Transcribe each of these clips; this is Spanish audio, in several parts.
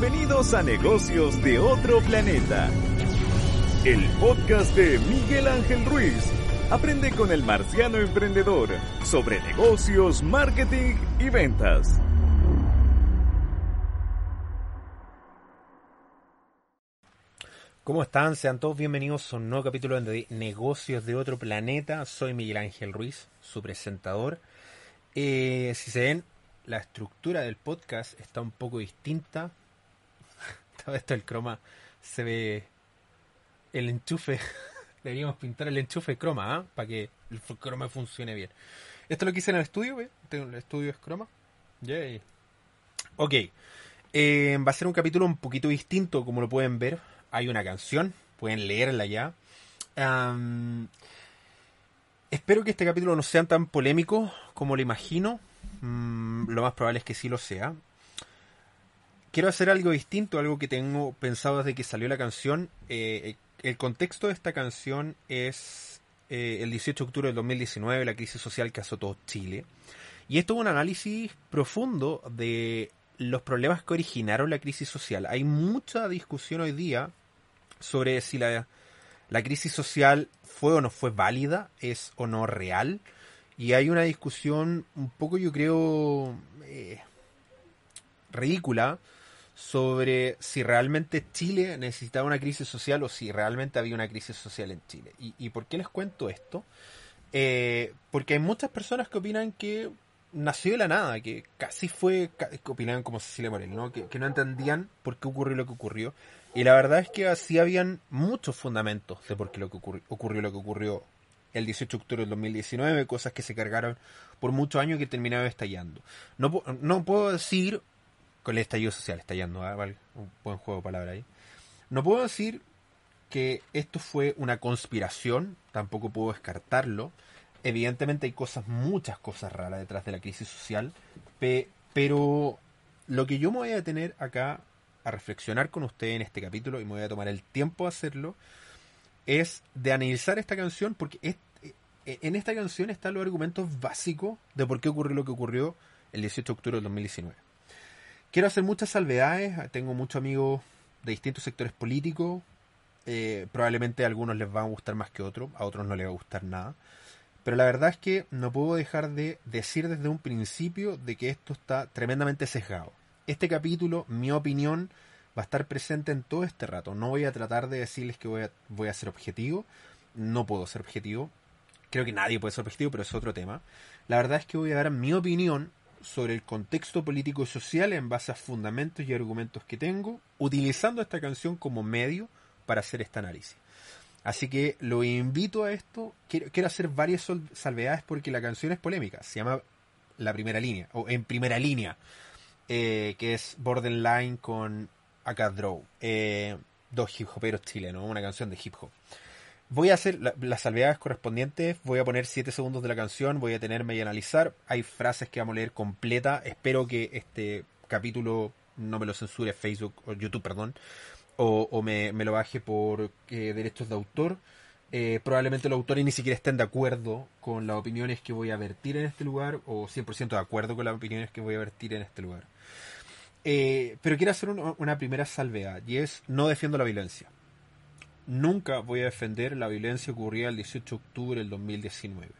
Bienvenidos a Negocios de otro planeta. El podcast de Miguel Ángel Ruiz. Aprende con el marciano emprendedor sobre negocios, marketing y ventas. ¿Cómo están? Sean todos bienvenidos a un nuevo capítulo de Negocios de otro planeta. Soy Miguel Ángel Ruiz, su presentador. Eh, si se ven, la estructura del podcast está un poco distinta. Todo esto el croma se ve el enchufe. Deberíamos pintar el enchufe croma, ¿ah? Para que el croma funcione bien. Esto lo que hice en el estudio, ¿ve? El estudio es croma. Yay. Ok. Eh, va a ser un capítulo un poquito distinto, como lo pueden ver. Hay una canción, pueden leerla ya. espero que este capítulo no sea tan polémico como lo imagino. Mm, lo más probable es que sí lo sea. Quiero hacer algo distinto, algo que tengo pensado desde que salió la canción. Eh, el contexto de esta canción es eh, el 18 de octubre del 2019, la crisis social que azotó Chile. Y esto es un análisis profundo de los problemas que originaron la crisis social. Hay mucha discusión hoy día sobre si la, la crisis social fue o no fue válida, es o no real y hay una discusión un poco, yo creo, eh, ridícula sobre si realmente Chile necesitaba una crisis social o si realmente había una crisis social en Chile. ¿Y, por qué les cuento esto? Eh, porque hay muchas personas que opinan que nació de la nada, que casi fue, que opinaban como Cecilia Morel, ¿no? Que, no entendían por qué ocurrió lo que ocurrió. Y la verdad es que así habían muchos fundamentos de por qué lo que ocurrió lo que ocurrió el 18 de octubre del 2019, cosas que se cargaron por muchos años y que terminaron estallando. No, no puedo decir, con el estallido social, estallando, ¿ah? un buen juego de palabras ahí. No puedo decir que esto fue una conspiración, tampoco puedo descartarlo. Evidentemente hay cosas, muchas cosas raras detrás de la crisis social, pero lo que yo me voy a tener acá a reflexionar con usted en este capítulo y me voy a tomar el tiempo de hacerlo, es de analizar esta canción porque eh, en esta canción están los argumentos básicos de por qué ocurrió lo que ocurrió el 18 de octubre del 2019. Quiero hacer muchas salvedades, tengo muchos amigos de distintos sectores políticos, eh, probablemente a algunos les va a gustar más que otros, a otros no les va a gustar nada, pero la verdad es que no puedo dejar de decir desde un principio de que esto está tremendamente sesgado. Este capítulo, mi opinión, va a estar presente en todo este rato. No voy a tratar de decirles que voy a, voy a ser objetivo. No puedo ser objetivo. Creo que nadie puede ser objetivo, pero es otro tema. La verdad es que voy a dar mi opinión sobre el contexto político y social en base a fundamentos y argumentos que tengo, utilizando esta canción como medio para hacer este análisis. Así que lo invito a esto. Quiero, quiero hacer varias salvedades porque la canción es polémica. Se llama La Primera Línea, o En Primera Línea, eh, que es Borderline con Acá Draw. Eh, dos hip hoperos chilenos, una canción de hip hop. Voy a hacer las salvedades correspondientes, voy a poner 7 segundos de la canción, voy a tenerme y analizar. Hay frases que vamos a leer completa. Espero que este capítulo no me lo censure Facebook o YouTube, perdón, o, me, lo baje por eh, derechos de autor. Eh, probablemente los autores ni siquiera estén de acuerdo con las opiniones que voy a vertir en este lugar, o 100% de acuerdo con las opiniones que voy a vertir en este lugar. Eh, pero quiero hacer una primera salvedad y es no defiendo la violencia. Nunca voy a defender la violencia ocurrida el 18 de octubre del 2019.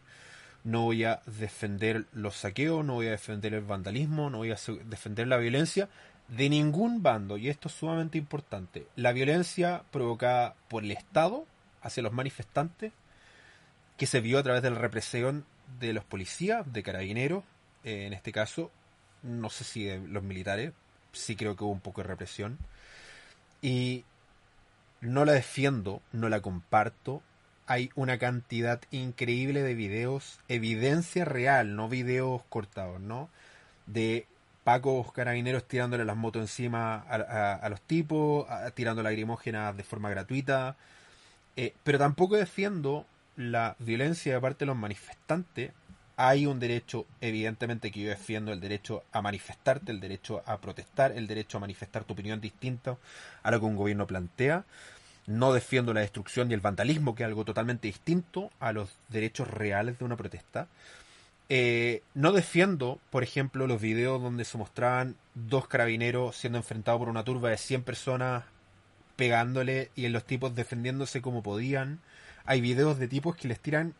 No voy a defender los saqueos, no voy a defender el vandalismo, no voy a defender la violencia de ningún bando. Y esto es sumamente importante. La violencia provocada por el Estado hacia los manifestantes, que se vio a través de la represión de los policías, de carabineros, eh, en este caso, no sé si de los militares, sí creo que hubo un poco de represión. Y no la defiendo, no la comparto. Hay una cantidad increíble de videos, evidencia real, no videos cortados, ¿no? De pacos carabineros tirándole las motos encima a, los tipos, tirando lagrimógenas de forma gratuita. Eh, pero tampoco defiendo la violencia de parte de los manifestantes hay un derecho, evidentemente, que yo defiendo el derecho a manifestarte, el derecho a protestar, el derecho a manifestar tu opinión distinta a lo que un gobierno plantea. No defiendo la destrucción y el vandalismo, que es algo totalmente distinto a los derechos reales de una protesta. Eh, no defiendo, por ejemplo, los videos donde se mostraban dos carabineros siendo enfrentados por una turba de 100 personas pegándole y en los tipos defendiéndose como podían. Hay videos de tipos que les tiran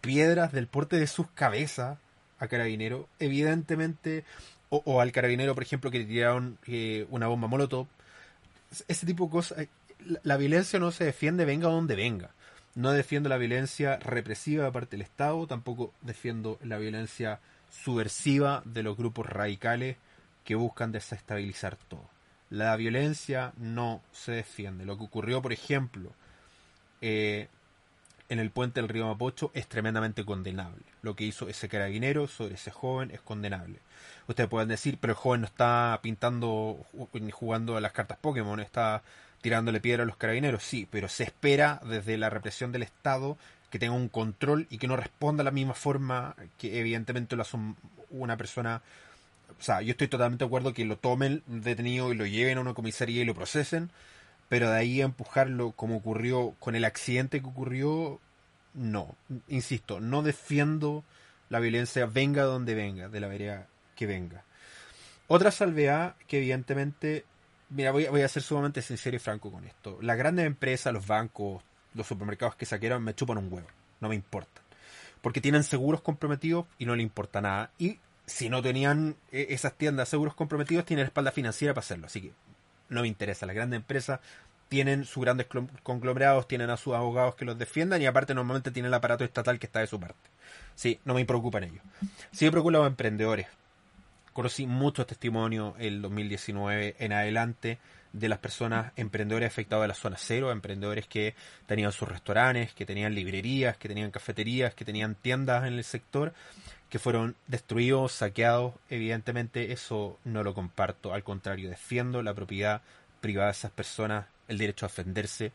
piedras del porte de sus cabezas a carabinero. Evidentemente, o, al carabinero, por ejemplo, que le tiraron eh, una bomba molotov. Ese tipo de cosas. La, la violencia no se defiende, venga donde venga. No defiendo la violencia represiva de parte del Estado, tampoco defiendo la violencia subversiva de los grupos radicales que buscan desestabilizar todo. La violencia no se defiende. Lo que ocurrió, por ejemplo, eh, en el puente del río Mapocho es tremendamente condenable. Lo que hizo ese carabinero sobre ese joven es condenable. Ustedes pueden decir, pero el joven no está pintando ni jugando a las cartas Pokémon, está tirándole piedra a los carabineros, sí, pero se espera desde la represión del Estado que tenga un control y que no responda de la misma forma que evidentemente lo hace una persona. O sea, yo estoy totalmente de acuerdo que lo tomen detenido y lo lleven a una comisaría y lo procesen, pero de ahí a empujarlo como ocurrió con el accidente que ocurrió, no. Insisto, no defiendo la violencia venga donde venga, de la vereda que venga. Otra salvedad que evidentemente Mira, voy, a ser sumamente sincero y franco con esto. Las grandes empresas, los bancos, los supermercados que saquearon me chupan un huevo. No me importan. Porque tienen seguros comprometidos y no le importa nada. Y si no tenían eh, esas tiendas seguros comprometidos, tienen espalda financiera para hacerlo. Así que no me interesa. Las grandes empresas tienen sus grandes conglomerados, tienen a sus abogados que los defiendan y aparte normalmente tienen el aparato estatal que está de su parte. Sí, no me preocupan ellos. Sí me preocupan los emprendedores conocí muchos testimonios el 2019 en adelante de las personas emprendedores afectados de la zona cero, emprendedores que tenían sus restaurantes, que tenían librerías, que tenían cafeterías, que tenían tiendas en el sector, que fueron destruidos, saqueados. Evidentemente eso no lo comparto, al contrario, defiendo la propiedad privada de esas personas, el derecho a defenderse.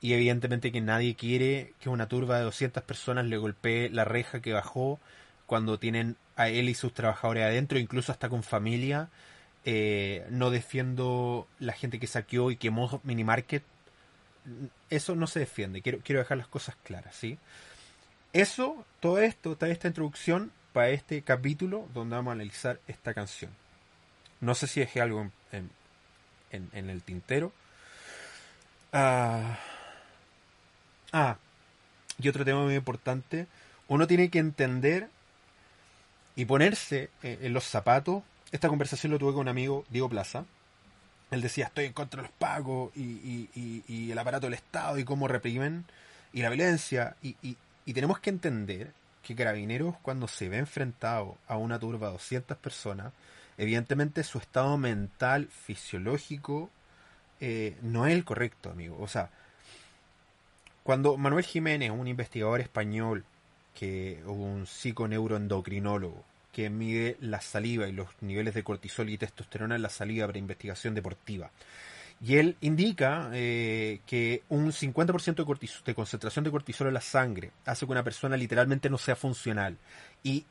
Y evidentemente que nadie quiere que una turba de 200 personas le golpee la reja que bajó cuando tienen a él y sus trabajadores adentro, incluso hasta con familia. Eh, no defiendo la gente que saqueó y quemó Minimarket. Eso no se defiende. Quiero, quiero dejar las cosas claras, ¿sí? Eso, todo esto, toda esta introducción este capítulo donde vamos a analizar esta canción. No sé si dejé algo en, en, el tintero. Ah, ah, y otro tema muy importante. Uno tiene que entender y ponerse eh, en los zapatos. Esta conversación lo tuve con un amigo, Diego Plaza. Él decía, estoy en contra de los pagos y, y, el aparato del Estado y cómo reprimen y la violencia. Y, y, tenemos que entender que Carabineros, cuando se ve enfrentado a una turba de 200 personas, evidentemente su estado mental, fisiológico, eh, no es el correcto, amigo. O sea, cuando Manuel Jiménez, un investigador español, que un psiconeuroendocrinólogo que mide la saliva y los niveles de cortisol y testosterona en la saliva para investigación deportiva. Y él indica eh, que un 50% de, de concentración de cortisol en la sangre hace que una persona literalmente no sea funcional. Y,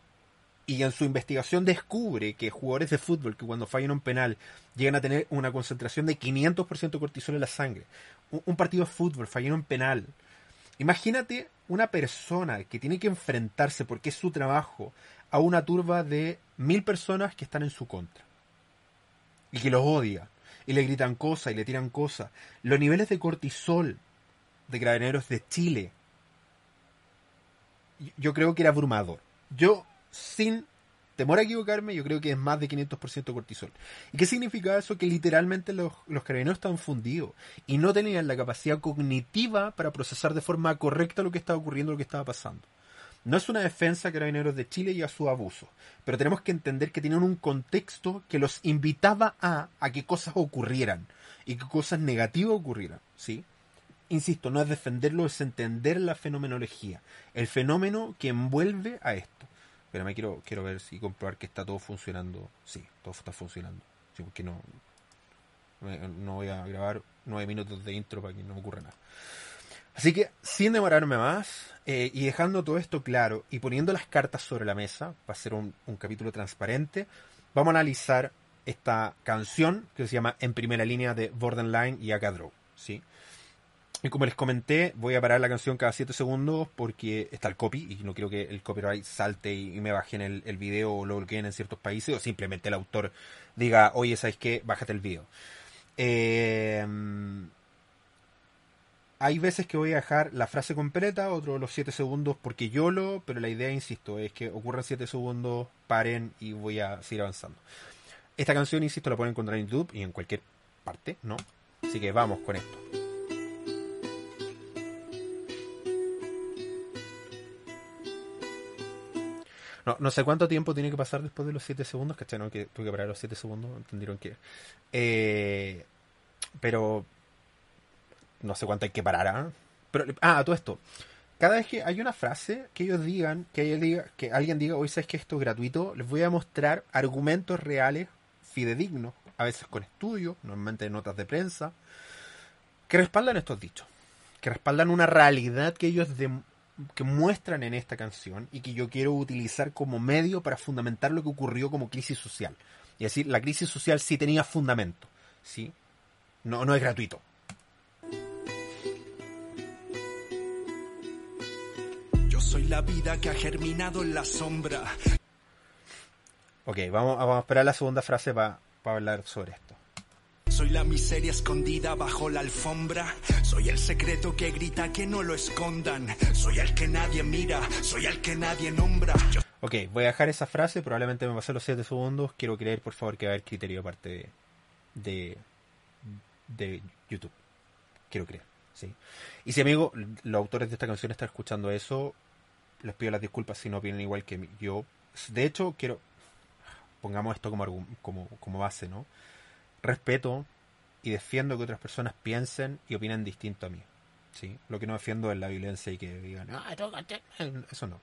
y en su investigación descubre que jugadores de fútbol que cuando fallan un penal llegan a tener una concentración de 500% de cortisol en la sangre. Un, partido de fútbol, fallan un penal, Imagínate una persona que tiene que enfrentarse, porque es su trabajo, a una turba de mil personas que están en su contra. Y que los odia. Y le gritan cosas y le tiran cosas. Los niveles de cortisol de carabineros de Chile, yo creo que era abrumador. Yo, sin temor a equivocarme, yo creo que es más de 500% cortisol. ¿Y qué significa eso? Que literalmente los, los carabineros estaban fundidos y no tenían la capacidad cognitiva para procesar de forma correcta lo que estaba ocurriendo, lo que estaba pasando. No es una defensa a carabineros de Chile y a su abuso, pero tenemos que entender que tenían un contexto que los invitaba a, a que cosas ocurrieran y que cosas negativas ocurrieran, ¿sí? Insisto, no es defenderlo, es entender la fenomenología, el fenómeno que envuelve a esto. Pero me quiero, quiero ver si comprobar que está todo funcionando. Sí, todo está funcionando. Sí, porque no, no voy a grabar nueve minutos de intro para que no ocurra nada. Así que, sin demorarme más, eh, y dejando todo esto claro y poniendo las cartas sobre la mesa, para ser un, capítulo transparente, vamos a analizar esta canción que se llama En primera línea de Borderline y Akadrow. ¿sí? Y como les comenté, voy a parar la canción cada 7 segundos porque está el copy y no quiero que el copyright salte y, me bajen el, el video o lo bloqueen en ciertos países o simplemente el autor diga, oye, ¿sabes qué? Bájate el video. Eh, hay veces que voy a dejar la frase completa, otros los 7 segundos porque yo lo, pero la idea, insisto, es que ocurran 7 segundos, paren y voy a seguir avanzando. Esta canción, insisto, la pueden encontrar en YouTube y en cualquier parte, ¿no? Así que vamos con esto. No, no sé cuánto tiempo tiene que pasar después de los 7 segundos, ¿cachai? No, que tuve que parar los 7 segundos, entendieron que... Eh, pero no sé cuánto hay que parar. ¿ah? Pero, ah, todo esto. Cada vez que hay una frase que ellos digan, que, ellos diga, que alguien diga, hoy sabes que esto es gratuito, les voy a mostrar argumentos reales, fidedignos, a veces con estudios, normalmente notas de prensa, que respaldan estos dichos, que respaldan una realidad que ellos que muestran en esta canción y que yo quiero utilizar como medio para fundamentar lo que ocurrió como crisis social. Y decir, la crisis social sí tenía fundamento, ¿sí? No, no es gratuito. Soy la vida que ha germinado en la sombra. Ok, vamos, vamos a esperar la segunda frase para hablar sobre esto. Soy la miseria escondida bajo la alfombra. Soy el secreto que grita que no lo escondan. Soy el que nadie mira. Soy el que nadie nombra. Ok, voy a dejar esa frase. Probablemente me pasé los 7 segundos. Quiero creer, por favor, que va a haber criterio aparte de, de, YouTube. Quiero creer, sí. Y si, amigo, los autores de esta canción están escuchando eso, les pido las disculpas si no opinan igual que yo. De hecho, quiero, pongamos esto como, como, como base, ¿no? Respeto y defiendo que otras personas piensen y opinen distinto a mí. ¿sí? Lo que no defiendo es la violencia y que digan, ah, eso no.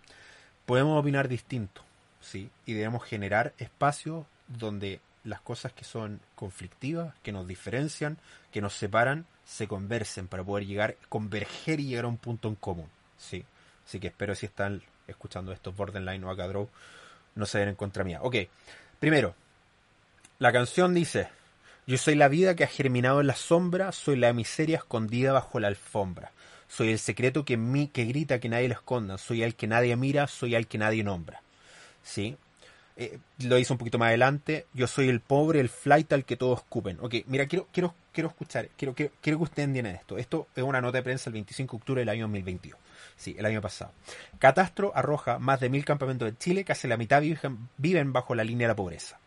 Podemos opinar distinto, ¿sí? Y debemos generar espacios donde las cosas que son conflictivas, que nos diferencian, que nos separan, se conversen para poder llegar, converger y llegar a un punto en común, ¿sí? Así que espero si están escuchando estos Borderline o Acadrow no se den en contra mía. Ok, primero, la canción dice, yo soy la vida que ha germinado en la sombra, soy la miseria escondida bajo la alfombra. Soy el secreto que, mí, que grita que nadie lo esconda, soy el que nadie mira, soy el que nadie nombra. ¿Sí? Eh, lo hizo un poquito más adelante. Yo soy el pobre, el flight al que todos cupen. Ok, mira, quiero, quiero, quiero escuchar, quiero, quiero, quiero que ustedes entiendan esto. Esto es una nota de prensa el 25 de octubre del año 2022. Sí, el año pasado. Catastro arroja más de mil campamentos en Chile, casi la mitad viven, bajo la línea de la pobreza.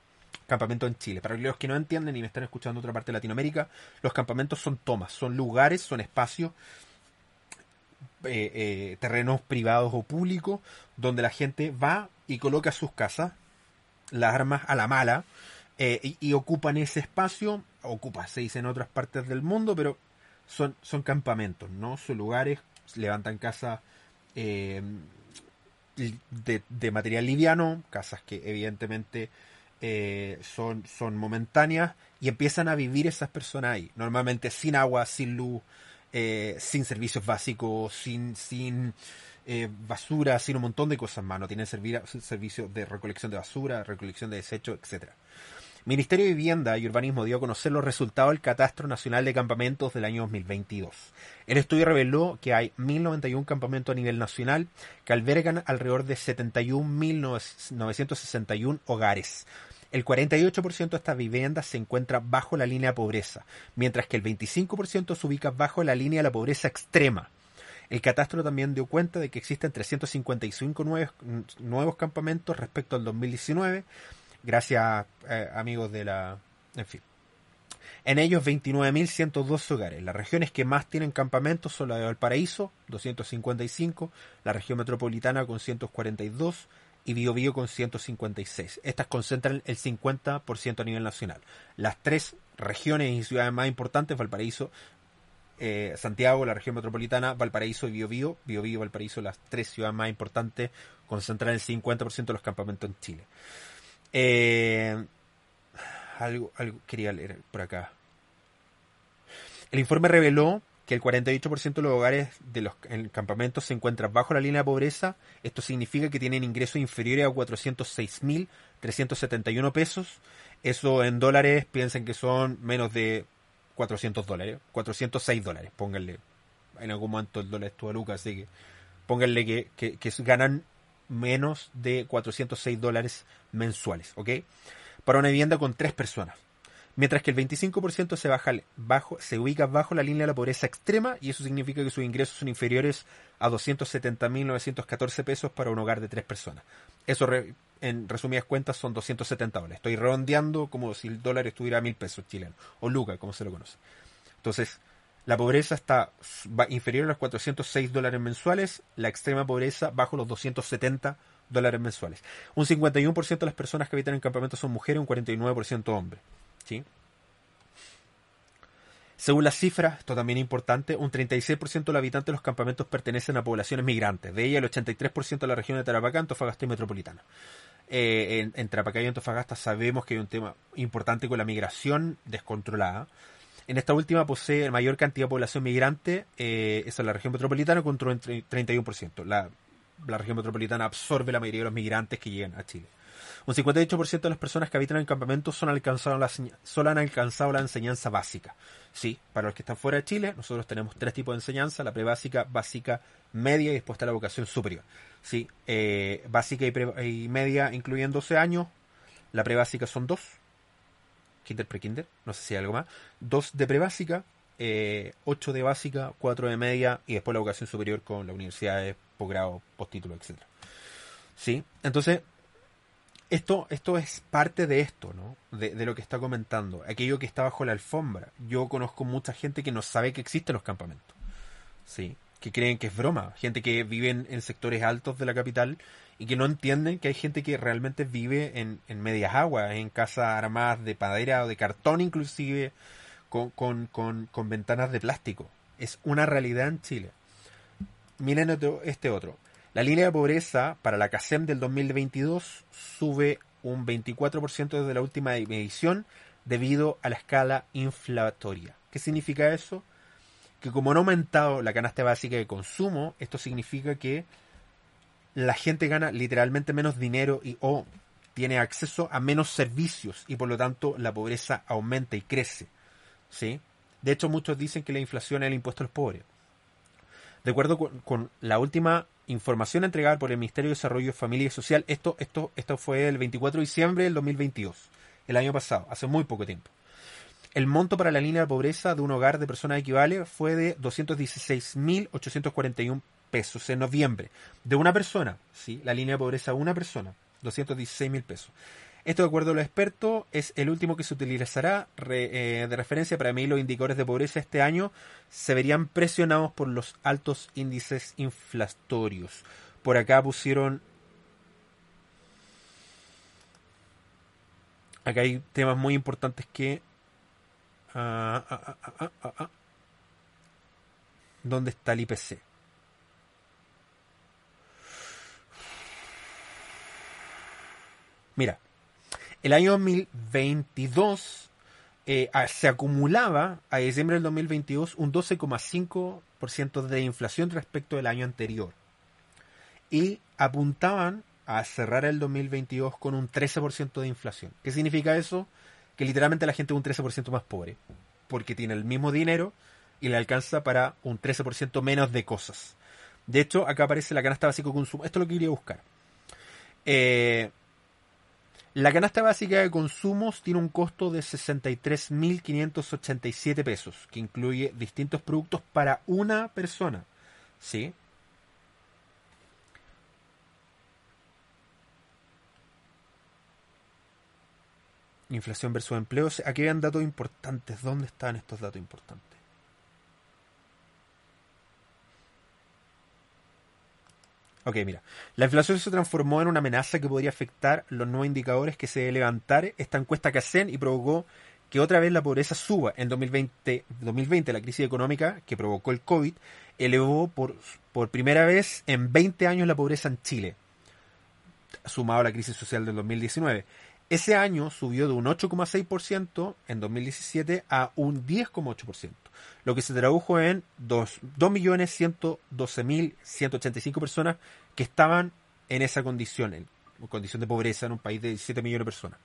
Campamentos en Chile. Para los que no entienden y me están escuchando en otra parte de Latinoamérica, los campamentos son tomas, son lugares, son espacios, eh, eh, terrenos privados o públicos, donde la gente va y coloca sus casas, las armas a la mala, eh, y, ocupan ese espacio, ocupa, se dice en otras partes del mundo, pero son, son campamentos, ¿no? Son lugares levantan casas eh, de, material liviano, casas que evidentemente eh, son, son momentáneas y empiezan a vivir esas personas ahí, normalmente sin agua, sin luz, sin servicios básicos, sin, sin basura, sin un montón de cosas más, no tienen servicios de recolección de basura, recolección de desechos, etcétera. Ministerio de Vivienda y Urbanismo dio a conocer los resultados del Catastro Nacional de Campamentos del año 2022. El estudio reveló que hay 1.091 campamentos a nivel nacional que albergan alrededor de 71.961 hogares. El 48% de estas viviendas se encuentra bajo la línea de pobreza, mientras que el 25% se ubica bajo la línea de la pobreza extrema. El catastro también dio cuenta de que existen 355 nuevos, campamentos respecto al 2019 Gracias, eh, amigos de la... En fin. En ellos 29.102 hogares. Las regiones que más tienen campamentos son la de Valparaíso, 255, la región metropolitana con 142 y Biobío con 156. Estas concentran el 50% a nivel nacional. Las tres regiones y ciudades más importantes, Valparaíso, eh, Santiago, la región metropolitana, Valparaíso y Biobío, Biobío y Valparaíso, las tres ciudades más importantes, concentran el 50% de los campamentos en Chile. Eh, algo, algo quería leer por acá. El informe reveló que el 48% de los hogares de los campamentos se encuentran bajo la línea de pobreza. Esto significa que tienen ingresos inferiores a 406.371 pesos. Eso en dólares piensen que son menos de 400 dólares. 406 dólares, pónganle en algún momento el dólar estuvo a lucas, así que pónganle que, que, ganan menos de 406 dólares mensuales, ¿ok? Para una vivienda con tres personas. Mientras que el 25% se, baja bajo, se ubica bajo la línea de la pobreza extrema y eso significa que sus ingresos son inferiores a 270.914 pesos para un hogar de tres personas. Eso, en resumidas cuentas, son 270 dólares. Estoy redondeando como si el dólar estuviera a mil pesos chilenos, o luca, como se lo conoce. Entonces, la pobreza está inferior a los 406 dólares mensuales, la extrema pobreza bajo los 270 dólares mensuales. Un 51% de las personas que habitan en campamentos son mujeres, un 49% hombres. ¿sí? Según las cifras, esto también es importante, un 36% de los habitantes de los campamentos pertenecen a poblaciones migrantes. De ella, el 83% de la región de Tarapacá, Antofagasta y Metropolitana. Eh, en, en, Tarapacá y Antofagasta sabemos que hay un tema importante con la migración descontrolada. En esta última posee mayor cantidad de población migrante, eh, esa es la región metropolitana, con un 31%. La, la región metropolitana absorbe la mayoría de los migrantes que llegan a Chile. Un 58% de las personas que habitan alcanzado la, solo han alcanzado la enseñanza básica. Sí, para los que están fuera de Chile, nosotros tenemos tres tipos de enseñanza, la prebásica, básica, media y después está la vocación superior. Sí, eh, básica y, media incluyen 12 años, la prebásica son dos, kinder, pre-kinder, no sé si hay algo más, dos de prebásica, eh, 8 de básica, 4 de media y después la vocación superior con la universidad de posgrado, postítulo, etc. Sí, entonces esto, esto es parte de esto, ¿no? De, de, lo que está comentando. Aquello que está bajo la alfombra. Yo conozco mucha gente que no sabe que existen los campamentos. Sí. Que creen que es broma. Gente que vive en, sectores altos de la capital y que no entienden que hay gente que realmente vive en, en medias aguas, en casas armadas de madera o de cartón inclusive, con, con, con, con ventanas de plástico. Es una realidad en Chile. Miren este otro. La línea de pobreza para la CASEM del 2022 sube un 24% desde la última medición debido a la escala inflatoria. ¿Qué significa eso? Que como no ha aumentado la canasta básica de consumo, esto significa que la gente gana literalmente menos dinero y o tiene acceso a menos servicios y por lo tanto la pobreza aumenta y crece. ¿sí? De hecho, muchos dicen que la inflación es el impuesto a los pobres. De acuerdo con, la última información entregada por el Ministerio de Desarrollo, Familia y Social, esto, fue el 24 de diciembre del 2022, el año pasado, hace muy poco tiempo. El monto para la línea de pobreza de un hogar de personas equivale fue de 216.841 pesos en noviembre. De una persona, ¿sí? La línea de pobreza de una persona, 216.000 pesos. Esto, de acuerdo a los expertos, es el último que se utilizará eh, de referencia para medir los indicadores de pobreza este año. Se verían presionados por los altos índices inflatorios. Por acá pusieron. Acá hay temas muy importantes que. Ah, ah, ah, ¿Dónde está el IPC? Mira, el año 2022 eh, se acumulaba a diciembre del 2022 un 12,5% de inflación respecto del año anterior. Y apuntaban a cerrar el 2022 con un 13% de inflación. ¿Qué significa eso? Que literalmente la gente es un 13% más pobre, porque tiene el mismo dinero y le alcanza para un 13% menos de cosas. De hecho, acá aparece la canasta básica de consumo. Esto es lo que quería buscar. Eh, la canasta básica de consumos tiene un costo de 63.587 pesos, que incluye distintos productos para una persona. ¿Sí? Inflación versus empleo. Aquí vean datos importantes. ¿Dónde están estos datos importantes? Ok, mira. La inflación se transformó en una amenaza que podría afectar los nuevos indicadores que se debe levantar esta encuesta que hacen y provocó que otra vez la pobreza suba. En 2020, 2020 la crisis económica que provocó el COVID elevó por, por primera vez en 20 años la pobreza en Chile, sumado a la crisis social del 2019. Ese año subió de un 8,6% en 2017 a un 10,8%, lo que se tradujo en 2.112.185 personas que estaban en esa condición, condición de pobreza en un país de 17 millones de personas.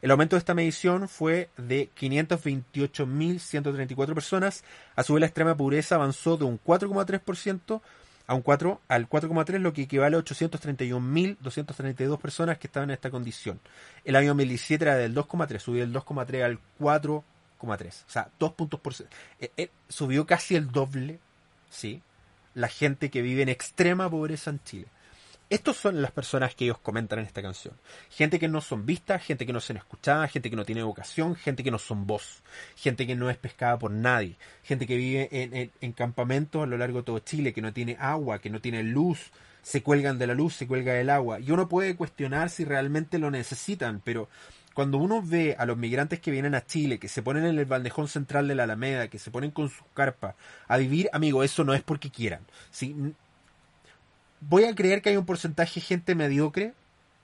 El aumento de esta medición fue de 528.134 personas. A su vez, la extrema pobreza avanzó de un 4,3% a un 4 al 4,3, lo que equivale a 831.232 personas que estaban en esta condición. El año 2017 era del 2,3, subió del 2,3 al 4,3. O sea, dos puntos por eh, eh, subió casi el doble, ¿sí? La gente que vive en extrema pobreza en Chile. Estos son las personas que ellos comentan en esta canción. Gente que no son vistas, gente que no son escuchadas, gente que no tiene vocación, gente que no son voz, gente que no es pescada por nadie, gente que vive en, campamentos a lo largo de todo Chile, que no tiene agua, que no tiene luz, se cuelgan de la luz, se cuelga del agua. Y uno puede cuestionar si realmente lo necesitan, pero cuando uno ve a los migrantes que vienen a Chile, que se ponen en el bandejón central de la Alameda, que se ponen con sus carpas a vivir, amigo, eso no es porque quieran. ¿sí? Voy a creer que hay un porcentaje de gente mediocre,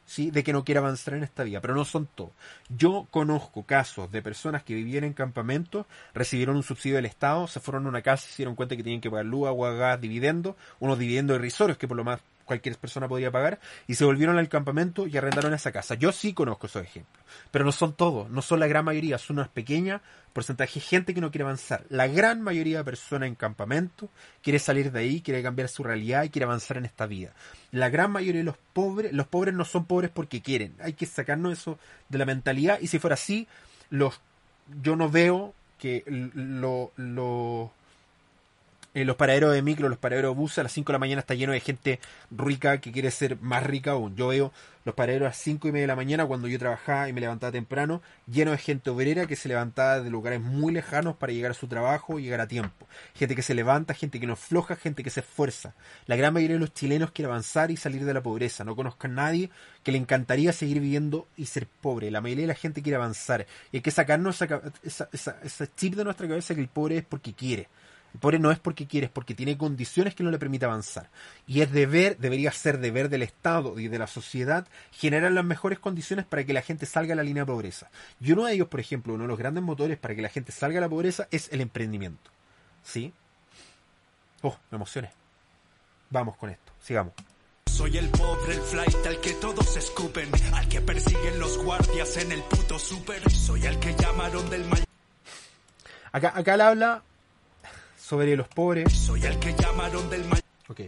¿sí? De que no quiere avanzar en esta vida, pero no son todos. Yo conozco casos de personas que vivían en campamentos, recibieron un subsidio del Estado, se fueron a una casa se dieron cuenta que tenían que pagar luz, agua, gas, dividendos, unos dividendos irrisorios que por lo más cualquier persona podía pagar, y se volvieron al campamento y arrendaron esa casa. Yo sí conozco esos ejemplos, pero no son todos, no son la gran mayoría, son unas pequeñas porcentaje de gente que no quiere avanzar. La gran mayoría de personas en campamento quiere salir de ahí, quiere cambiar su realidad y quiere avanzar en esta vida. La gran mayoría de los pobres, los pobres no son pobres porque quieren, hay que sacarnos eso de la mentalidad, y si fuera así, los yo no veo que lo, lo eh, los paraderos de micro, los paraderos de bus a las 5 de la mañana está lleno de gente rica que quiere ser más rica aún. Yo veo los paraderos a las 5 y media de la mañana cuando yo trabajaba y me levantaba temprano, lleno de gente obrera que se levantaba de lugares muy lejanos para llegar a su trabajo y llegar a tiempo. Gente que se levanta, gente que no floja, gente que se esfuerza. La gran mayoría de los chilenos quiere avanzar y salir de la pobreza. No conozco a nadie que le encantaría seguir viviendo y ser pobre. La mayoría de la gente quiere avanzar. Y hay que sacarnos esa, esa chip de nuestra cabeza que el pobre es porque quiere. El pobre no es porque quiere, es porque tiene condiciones que no le permiten avanzar. Y es deber, debería ser deber del Estado y de la sociedad generar las mejores condiciones para que la gente salga a la línea de pobreza. Y uno de ellos, por ejemplo, uno de los grandes motores para que la gente salga a la pobreza es el emprendimiento. ¿Sí? Oh, me emocioné. Vamos con esto, sigamos. Soy el pobre, el flight al que todos escupen, al que persiguen los guardias en el puto super. Soy el que llamaron del mal. Acá, acá le habla sobre los pobres. Soy el que llamaron del mal. Ok,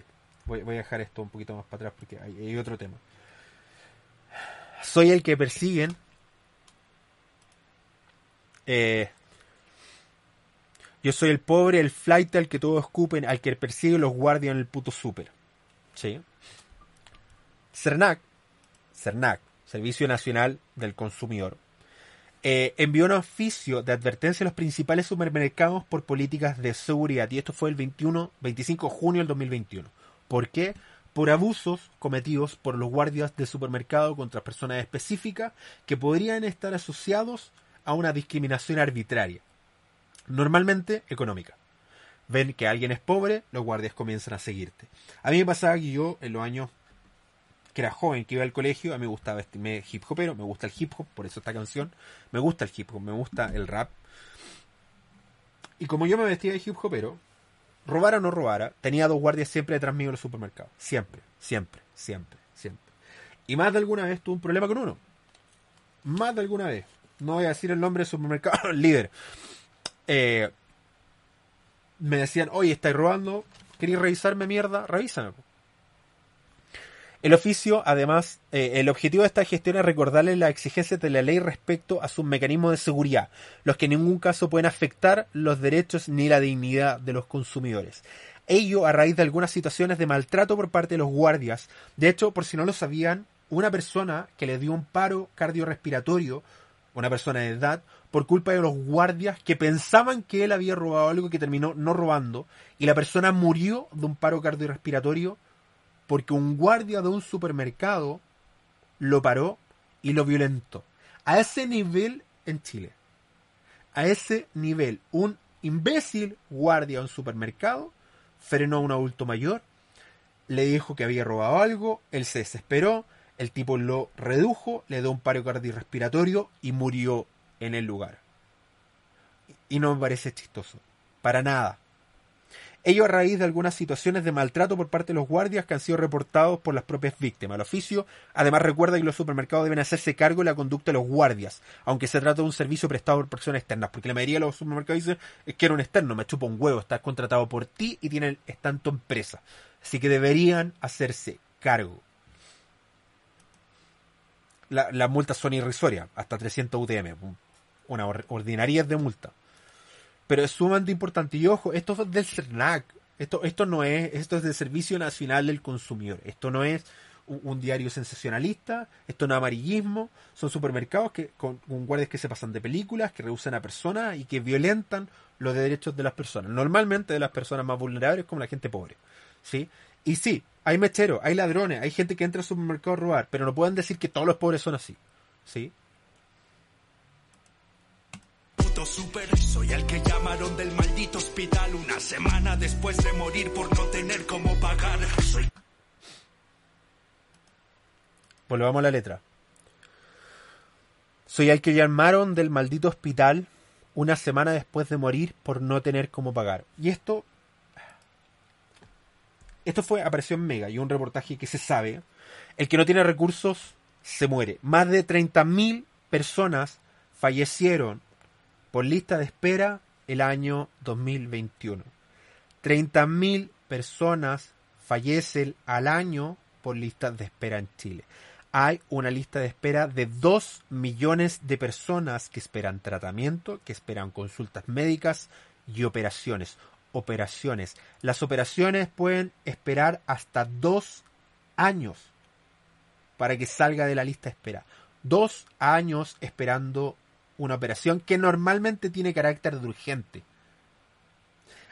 voy, a dejar esto un poquito más para atrás porque hay, otro tema. Soy el que persiguen. Eh, yo soy el pobre, el flight al que todos escupen, al que persiguen los guardias en el puto super. ¿Sí? CERNAC, CERNAC, Servicio Nacional del Consumidor, eh, envió un oficio de advertencia a los principales supermercados por políticas de seguridad y esto fue el 21, 25 de junio del 2021. ¿Por qué? Por abusos cometidos por los guardias de supermercado contra personas específicas que podrían estar asociados a una discriminación arbitraria, normalmente económica. Ven que alguien es pobre, los guardias comienzan a seguirte. A mí me pasaba que yo en los años que era joven, que iba al colegio, a mí me gustaba vestirme hip hopero, me gusta el hip hop, por eso esta canción, me gusta el hip hop, me gusta el rap. Y como yo me vestía de hip hopero, robara o no robara, tenía dos guardias siempre detrás mío en los supermercados. Siempre, siempre, siempre, siempre. Y más de alguna vez tuve un problema con uno. Más de alguna vez. No voy a decir el nombre del supermercado, el líder. Eh, me decían, oye, estáis robando, ¿queréis revisarme mierda? Revísame. El oficio, además, eh, el objetivo de esta gestión es recordarle las exigencias de la ley respecto a sus mecanismos de seguridad, los que en ningún caso pueden afectar los derechos ni la dignidad de los consumidores. Ello a raíz de algunas situaciones de maltrato por parte de los guardias. De hecho, por si no lo sabían, una persona que le dio un paro cardiorrespiratorio, una persona de edad, por culpa de los guardias que pensaban que él había robado algo que terminó no robando, y la persona murió de un paro cardiorrespiratorio porque un guardia de un supermercado lo paró y lo violentó. A ese nivel en Chile. A ese nivel. Un imbécil guardia de un supermercado frenó a un adulto mayor, le dijo que había robado algo, él se desesperó, el tipo lo redujo, le dio un paro cardiorrespiratorio y murió en el lugar. Y no me parece chistoso. Para nada. Ello a raíz de algunas situaciones de maltrato por parte de los guardias que han sido reportados por las propias víctimas. El oficio además recuerda que los supermercados deben hacerse cargo de la conducta de los guardias, aunque se trata de un servicio prestado por personas externas, porque la mayoría de los supermercados dicen es que era un externo, me chupa un huevo, estás contratado por ti y tiene, está en tu empresa. Así que deberían hacerse cargo. las multas son irrisorias, hasta 300 UTM, una ordinariedad de multa pero es sumamente importante. Y ojo, esto es del CERNAC. Esto, esto no es, esto es del Servicio Nacional del Consumidor. Esto no es un, diario sensacionalista, esto no es amarillismo, son supermercados que, con, guardias que se pasan de películas, que rehusan a personas y que violentan los derechos de las personas. Normalmente de las personas más vulnerables como la gente pobre. ¿Sí? Y sí, hay mecheros, hay ladrones, hay gente que entra al supermercado a robar, pero no pueden decir que todos los pobres son así. ¿Sí? Soy el que llamaron del maldito hospital una semana después de morir por no tener cómo pagar. Soy... Volvamos a la letra. Soy el que llamaron del maldito hospital una semana después de morir por no tener cómo pagar. Y esto. Esto fue, apareció en Mega y un reportaje que se sabe. El que no tiene recursos se muere. Más de 30.000 personas fallecieron por lista de espera el año 2021. 30.000 personas fallecen al año por listas de espera en Chile. Hay una lista de espera de 2 millones de personas que esperan tratamiento, que esperan consultas médicas y operaciones. Operaciones. Las operaciones pueden esperar hasta dos años para que salga de la lista de espera. Dos años esperando una operación que normalmente tiene carácter de urgente.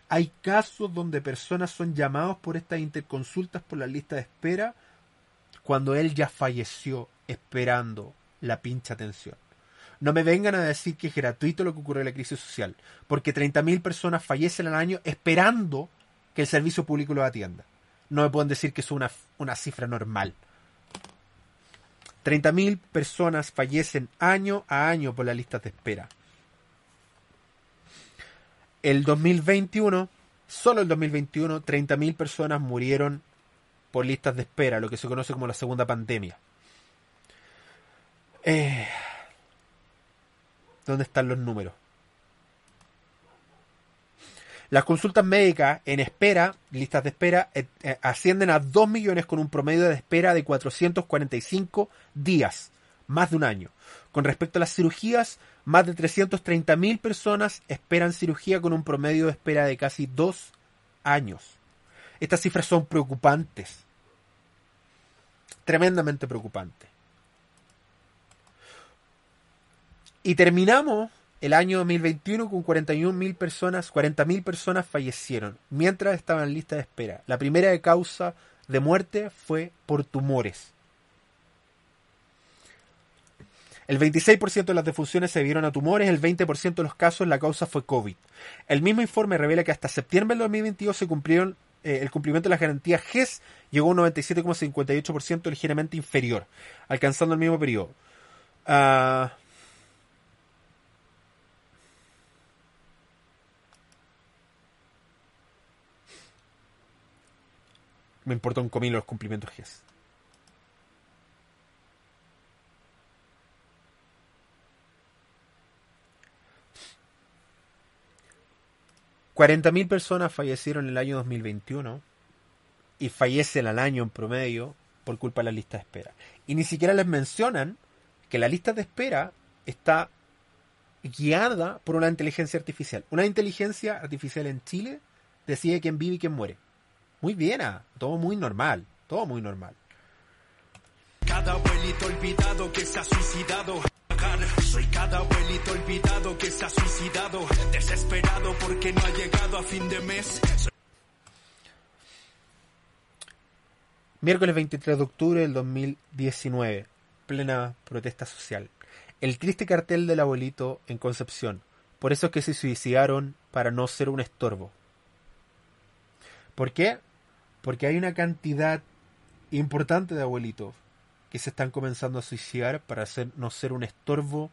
Hay casos donde personas son llamados por estas interconsultas por la lista de espera cuando él ya falleció esperando la pincha atención. No me vengan a decir que es gratuito lo que ocurre en la crisis social, porque 30.000 personas fallecen al año esperando que el servicio público los atienda. No me pueden decir que es una, una cifra normal. 30.000 personas fallecen año a año por la lista de espera. El 2021, solo el 2021, 30.000 personas murieron por listas de espera, lo que se conoce como la segunda pandemia. Eh, ¿Dónde están los números? Las consultas médicas en espera, listas de espera, eh, eh, ascienden a 2 millones con un promedio de espera de 445 días, más de un año. Con respecto a las cirugías, más de 330.000 personas esperan cirugía con un promedio de espera de casi 2 años. Estas cifras son preocupantes. Tremendamente preocupantes. Y terminamos el año 2021 con 41.000 personas, 40.000 personas fallecieron mientras estaban en lista de espera. La primera causa de muerte fue por tumores. El 26% de las defunciones se debieron a tumores, el 20% de los casos la causa fue COVID. El mismo informe revela que hasta septiembre del 2022 se cumplieron eh, el cumplimiento de las garantías GES llegó a un 97,58% ligeramente inferior, alcanzando el mismo periodo. Uh, me importa un comino los cumplimientos GES. mil personas fallecieron en el año 2021 y fallecen al año en promedio por culpa de la lista de espera. Y ni siquiera les mencionan que la lista de espera está guiada por una inteligencia artificial. Una inteligencia artificial en Chile decide quién vive y quién muere muy bien, ah, todo muy normal, todo muy normal. Cada abuelito olvidado que se ha suicidado. Soy cada abuelito olvidado que se ha suicidado. Desesperado porque no ha llegado a fin de mes. Miércoles 23 de octubre del 2019. Plena protesta social. El triste cartel del abuelito en Concepción. Por eso es que se suicidaron para no ser un estorbo. ¿Por qué? Porque hay una cantidad importante de abuelitos que se están comenzando a suicidar para no ser un estorbo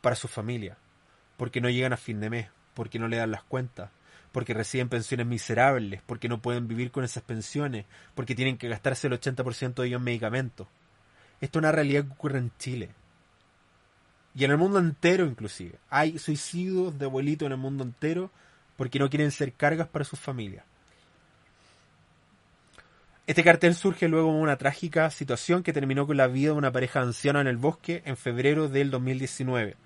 para su familia. Porque no llegan a fin de mes, porque no le dan las cuentas, porque reciben pensiones miserables, porque no pueden vivir con esas pensiones, porque tienen que gastarse el 80% de ellos en medicamentos. Esto es una realidad que ocurre en Chile. Y en el mundo entero inclusive. Hay suicidios de abuelitos en el mundo entero porque no quieren ser cargas para sus familias. Este cartel surge luego de una trágica situación que terminó con la vida de una pareja anciana en el bosque en febrero del 2019.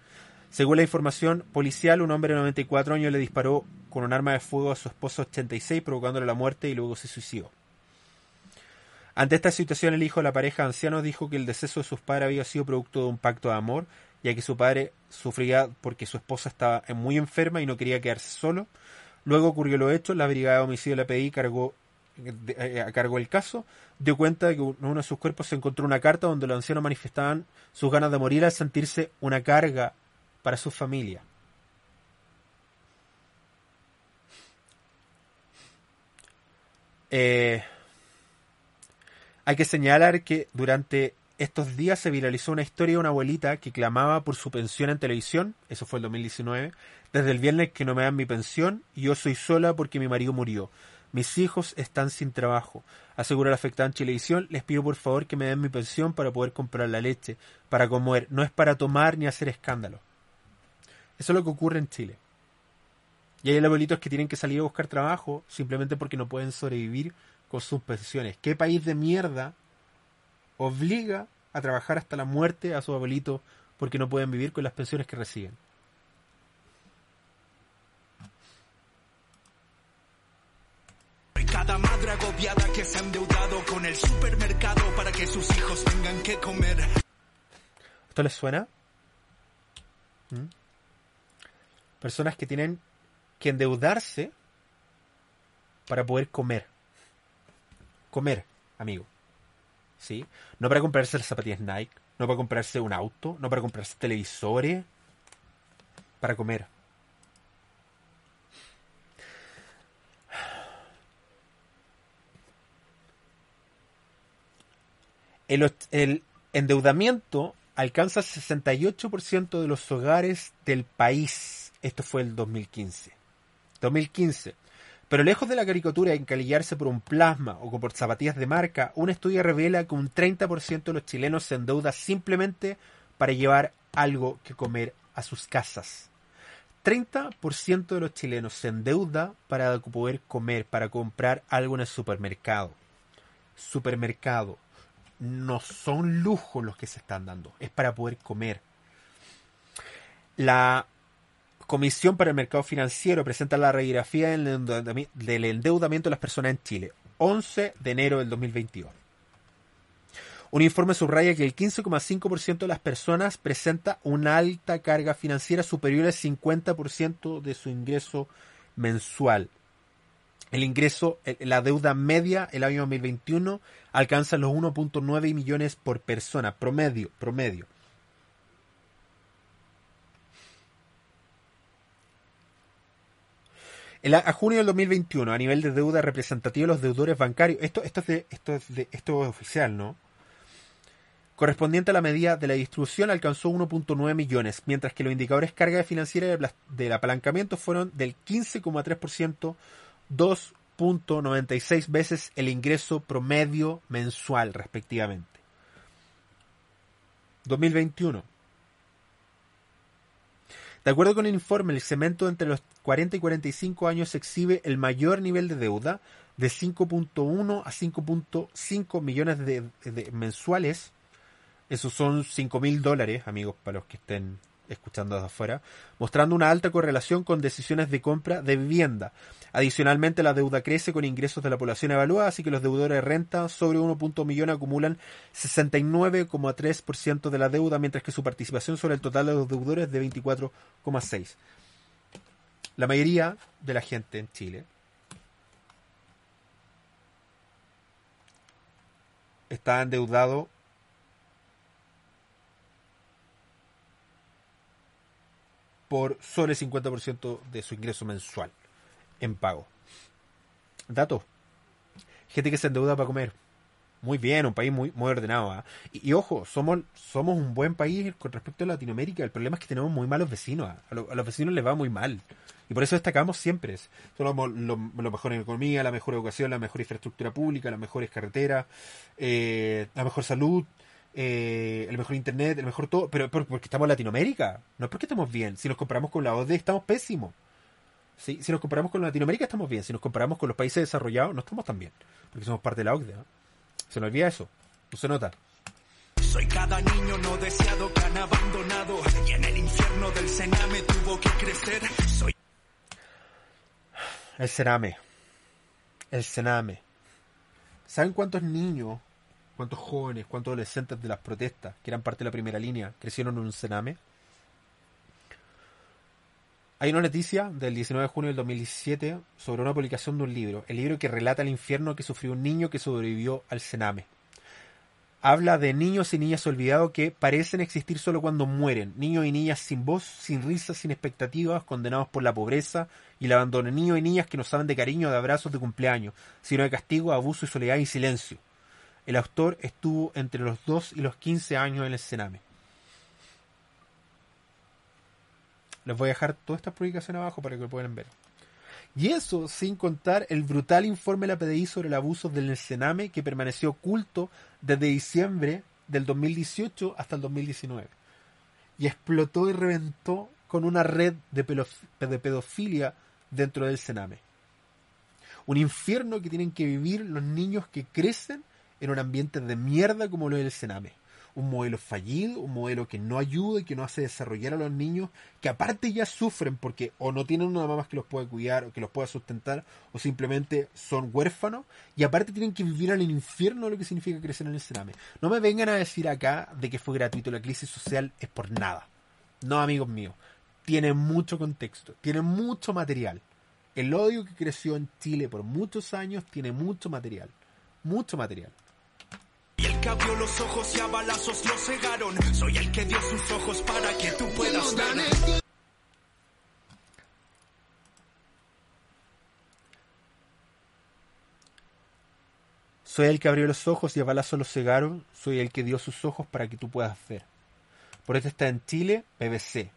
Según la información policial, un hombre de 94 años le disparó con un arma de fuego a su esposo 86, provocándole la muerte y luego se suicidó. Ante esta situación, el hijo de la pareja anciana dijo que el deceso de sus padres había sido producto de un pacto de amor, ya que su padre sufría porque su esposa estaba muy enferma y no quería quedarse solo. Luego ocurrió lo hecho, la brigada de homicidio de la PDI cargó a cargo del caso, dio cuenta de que uno de sus cuerpos se encontró una carta donde los ancianos manifestaban sus ganas de morir al sentirse una carga para su familia. Eh, hay que señalar que durante estos días se viralizó una historia de una abuelita que clamaba por su pensión en televisión, eso fue el 2019, desde el viernes que no me dan mi pensión y yo soy sola porque mi marido murió. Mis hijos están sin trabajo. Asegura la afectada en Chilevisión. Les pido por favor que me den mi pensión para poder comprar la leche, para comer. No es para tomar ni hacer escándalo. Eso es lo que ocurre en Chile. Y hay abuelitos que tienen que salir a buscar trabajo simplemente porque no pueden sobrevivir con sus pensiones. ¿Qué país de mierda obliga a trabajar hasta la muerte a sus abuelitos porque no pueden vivir con las pensiones que reciben? Cada madre que se ha endeudado con el supermercado para que sus hijos tengan que comer. ¿Esto les suena? ¿Mm? Personas que tienen que endeudarse para poder comer. Comer, amigo. ¿Sí? No para comprarse las zapatillas Nike, no para comprarse un auto, no para comprarse televisores, para comer. El, endeudamiento alcanza el 68% de los hogares del país. Esto fue el 2015. 2015. Pero lejos de la caricatura de encalillarse por un plasma o por zapatillas de marca, un estudio revela que un 30% de los chilenos se endeuda simplemente para llevar algo que comer a sus casas. 30% de los chilenos se endeuda para poder comer, para comprar algo en el supermercado. Supermercado no son lujos los que se están dando, es para poder comer. La Comisión para el Mercado Financiero presenta la radiografía del endeudamiento de las personas en Chile, 11 de enero del 2022. Un informe subraya que el 15,5% de las personas presenta una alta carga financiera superior al 50% de su ingreso mensual el ingreso, la deuda media el año 2021 alcanza los 1.9 millones por persona, promedio, promedio. a junio del 2021, a nivel de deuda representativa de los deudores bancarios, esto, esto, es esto, es esto es oficial, ¿no? Correspondiente a la medida de la distribución alcanzó 1.9 millones, mientras que los indicadores carga financiera del apalancamiento fueron del 15,3% 2.96 veces el ingreso promedio mensual respectivamente. 2021. De acuerdo con el informe, el cemento entre los 40 y 45 años exhibe el mayor nivel de deuda de 5.1 a 5.5 millones de, mensuales. Esos son 5 mil dólares, amigos, para los que estén escuchando desde afuera, mostrando una alta correlación con decisiones de compra de vivienda. Adicionalmente, la deuda crece con ingresos de la población evaluada, así que los deudores de renta sobre 1.1 millón acumulan 69,3% de la deuda, mientras que su participación sobre el total de los deudores es de 24,6%. La mayoría de la gente en Chile está endeudado por sobre el 50% de su ingreso mensual en pago. Dato. Gente que se endeuda para comer. Muy bien, un país muy, muy ordenado. ¿ah? Y, ojo, somos, somos un buen país con respecto a Latinoamérica. El problema es que tenemos muy malos vecinos. ¿ah? A, los vecinos les va muy mal. Y por eso destacamos siempre. Somos lo, lo mejor en economía, la mejor educación, la mejor infraestructura pública, las mejores carreteras, eh, la mejor salud, eh, el mejor internet, el mejor todo. Pero, pero porque estamos en Latinoamérica. No es porque estemos bien. Si nos comparamos con la OCDE, estamos pésimos. ¿Sí? Si nos comparamos con Latinoamérica, estamos bien. Si nos comparamos con los países desarrollados, no estamos tan bien. Porque somos parte de la OCDE. ¿no? Se nos olvida eso. No se nota. Soy cada niño no deseado que han abandonado y en el infierno del Sename tuvo que crecer. Soy El Sename. El Sename. ¿Saben cuántos niños, cuántos jóvenes, cuántos adolescentes de las protestas, que eran parte de la primera línea, crecieron en un Sename? Hay una noticia del 19 de junio del 2017 sobre una publicación de un libro, el libro que relata el infierno que sufrió un niño que sobrevivió al Sename. Habla de niños y niñas olvidados que parecen existir solo cuando mueren, niños y niñas sin voz, sin risas, sin expectativas, condenados por la pobreza y el abandono, niños y niñas que no saben de cariño, de abrazos, de cumpleaños, sino de castigo, abuso y soledad y silencio. El autor estuvo entre los 2 y los 15 años en el Sename. Les voy a dejar todas estas publicaciones abajo para que lo puedan ver. Y eso sin contar el brutal informe de la PDI sobre el abuso del Sename que permaneció oculto desde diciembre del 2018 hasta el 2019. Y explotó y reventó con una red de, pedof- de pedofilia dentro del Sename. Un infierno que tienen que vivir los niños que crecen en un ambiente de mierda como lo es el Sename. Un modelo fallido, un modelo que no ayuda y que no hace desarrollar a los niños, que aparte ya sufren porque o no tienen una mamá que los pueda cuidar o que los pueda sustentar, o simplemente son huérfanos, y aparte tienen que vivir el infierno lo que significa crecer en el Sename. No me vengan a decir acá de que fue gratuito, la crisis social es por nada. No, amigos míos, tiene mucho contexto, tiene mucho material. El odio que creció en Chile por muchos años tiene mucho material. Mucho material. Y el que abrió los ojos y a balazos los cegaron. Soy el que dio sus ojos para que tú puedas ver. Soy el que abrió los ojos y a balazos los cegaron. Soy el que dio sus ojos para que tú puedas ver. Por esto está en Chile, BBC.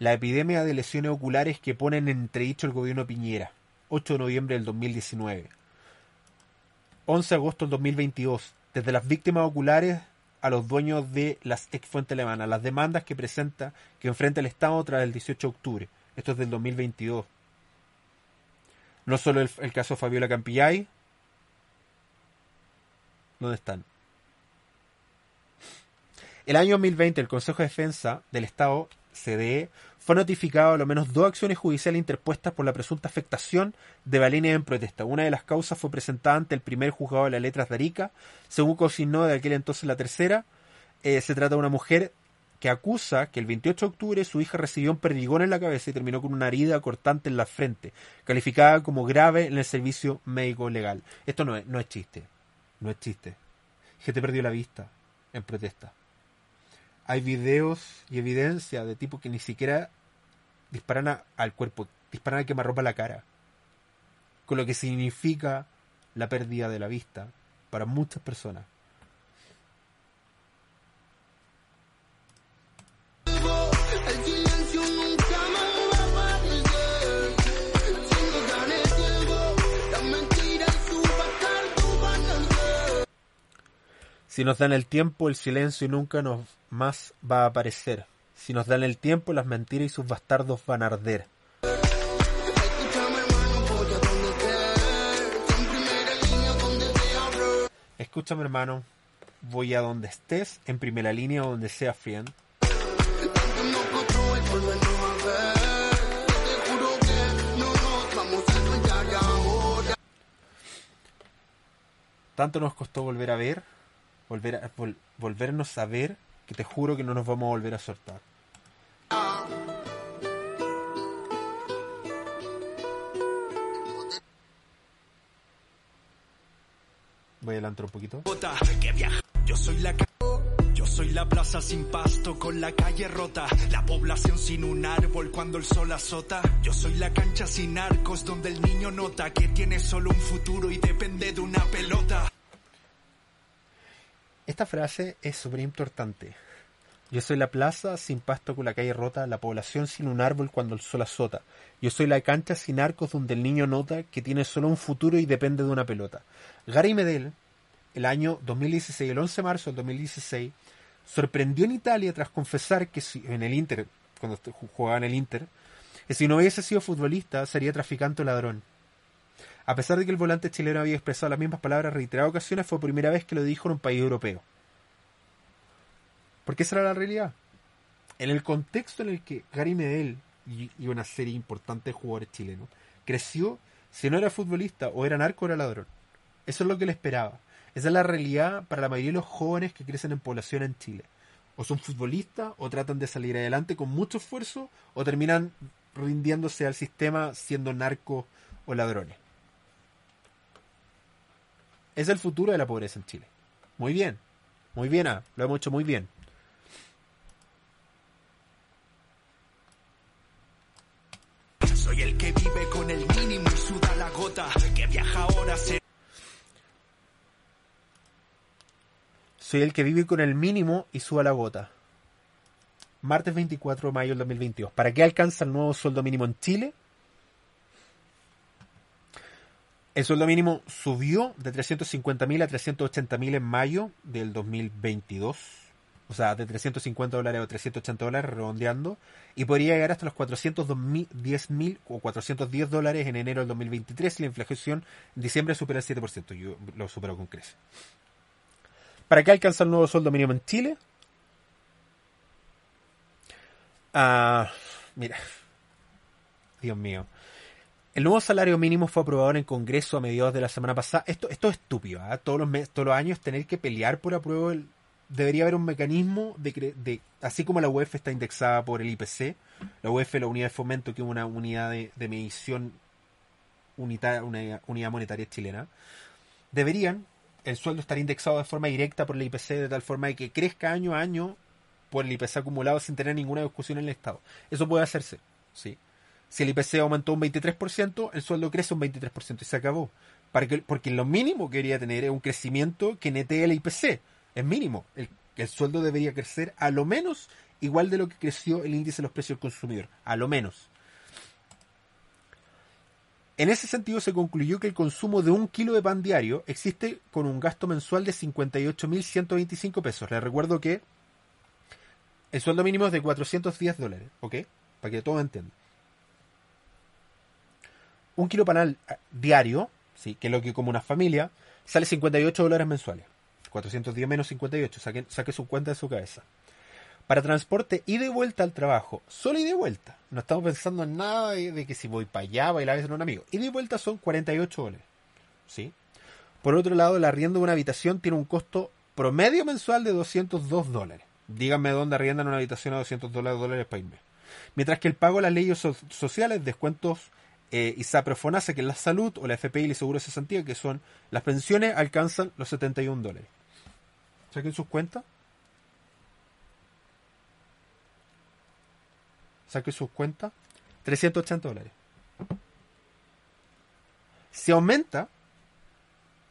La epidemia de lesiones oculares que ponen en entredicho el gobierno Piñera. 8 de noviembre del 2019. 11 de agosto del 2022. Desde las víctimas oculares a los dueños de las ex fuentes alemanas. Las demandas que presenta, que enfrenta el Estado tras el 18 de octubre. Esto es del 2022. No solo el, caso Fabiola Campillay. ¿Dónde están? El año 2020, el Consejo de Defensa del Estado, CDE, fue notificado a lo menos dos acciones judiciales interpuestas por la presunta afectación de balines en protesta. Una de las causas fue presentada ante el primer juzgado de las letras de Arica, según consignó de aquel entonces la tercera. eh, se trata de una mujer que acusa que el 28 de octubre su hija recibió un perdigón en la cabeza y terminó con una herida cortante en la frente, calificada como grave en el servicio médico legal. Esto no es, no es chiste, no es chiste. Gente perdió la vista en protesta. Hay videos y evidencia de tipos que ni siquiera disparan al cuerpo, disparan a quemarropa la cara. Con lo que significa la pérdida de la vista para muchas personas. Si nos dan el tiempo, el silencio nunca nos más va a aparecer. Si nos dan el tiempo, las mentiras y sus bastardos van a arder. Escúchame, hermano. Voy a donde estés, en primera línea o donde sea, friend. Tanto nos costó volver a ver, volver a, vol- volvernos a ver, que te juro que no nos vamos a volver a soltar. Voy adelantar un poquito. Yo soy la yo soy la plaza sin pasto con la calle rota, la población sin un árbol cuando el sol azota. Yo soy la cancha sin arcos donde el niño nota que tiene solo un futuro y depende de una pelota. Esta frase es súper importante. Yo soy la plaza sin pasto con la calle rota, la población sin un árbol cuando el sol azota. Yo soy la cancha sin arcos donde el niño nota que tiene solo un futuro y depende de una pelota. Gary Medel, el año 2016, el 11 de marzo del 2016, sorprendió en Italia tras confesar que si, en el Inter, cuando jugaba en el Inter, que si no hubiese sido futbolista sería traficante o ladrón. A pesar de que el volante chileno había expresado las mismas palabras en reiteradas ocasiones, fue primera vez que lo dijo en un país europeo. Porque esa era la realidad. En el contexto en el que Gary Medel y, y una serie importante de jugadores chilenos creció, si no era futbolista o era narco era ladrón. Eso es lo que le esperaba. Esa es la realidad para la mayoría de los jóvenes que crecen en población en Chile. O son futbolistas o tratan de salir adelante con mucho esfuerzo o terminan rindiéndose al sistema siendo narcos o ladrones. Es el futuro de la pobreza en Chile. Muy bien. Muy bien, ah, lo hemos hecho muy bien. Soy el que vive con el mínimo y suda la gota. Que viaja ahora se Soy el que vive con el mínimo y suba la gota. Martes 24 de mayo del 2022. ¿Para qué alcanza el nuevo sueldo mínimo en Chile? El sueldo mínimo subió de 350.000 a 380.000 en mayo del 2022. O sea, de 350 dólares a 380 dólares, redondeando. Y podría llegar hasta los 410.000 o 410 dólares en enero del 2023 si la inflación en diciembre supera el 7%. Yo lo supero con creces. ¿Para qué alcanza el nuevo sueldo mínimo en Chile? Ah, mira. Dios mío. El nuevo salario mínimo fue aprobado en el Congreso a mediados de la semana pasada. Esto, esto es estúpido. ¿ah? Todos, los todos los años tener que pelear por apruebo. el- debería haber un mecanismo de, de. Así como la UEF está indexada por el IPC, la UEF, la unidad de fomento, que es una unidad de, de medición, unita- una unidad monetaria chilena, deberían el sueldo estar indexado de forma directa por el IPC de tal forma de que crezca año a año por el IPC acumulado sin tener ninguna discusión en el Estado. Eso puede hacerse, sí. Si el IPC aumentó un 23%, el sueldo crece un 23% y se acabó. Porque lo mínimo que quería tener es un crecimiento que netee el IPC. Es mínimo. El, el sueldo debería crecer a lo menos igual de lo que creció el índice de los precios del consumidor. A lo menos. En ese sentido se concluyó que el consumo de un kilo de pan diario existe con un gasto mensual de 58.125 pesos. Les recuerdo que el sueldo mínimo es de 410 dólares, ¿ok? Para que todos entiendan. Un kilo panal eh, diario, sí, que es lo que como una familia, sale 58 dólares mensuales. 410 menos 58, saque, saque su cuenta de su cabeza. Para transporte ida y vuelta al trabajo, solo ida y vuelta. No estamos pensando en nada de, que si voy para allá, bailar con un amigo. Ida y vuelta son 48 dólares. ¿Sí? Por otro lado, el arriendo de una habitación tiene un costo promedio mensual de 202 dólares. Díganme dónde arriendan una habitación a 200 dólares, dólares para irme. Mientras que el pago de las leyes so- sociales, descuentos eh, ISAPRE FONASA, que la salud, o la FPI y el seguro de cesantía, que son las pensiones, alcanzan los 71 dólares. Saquen sus cuentas. Saquen sus cuentas. 380 dólares. Si aumenta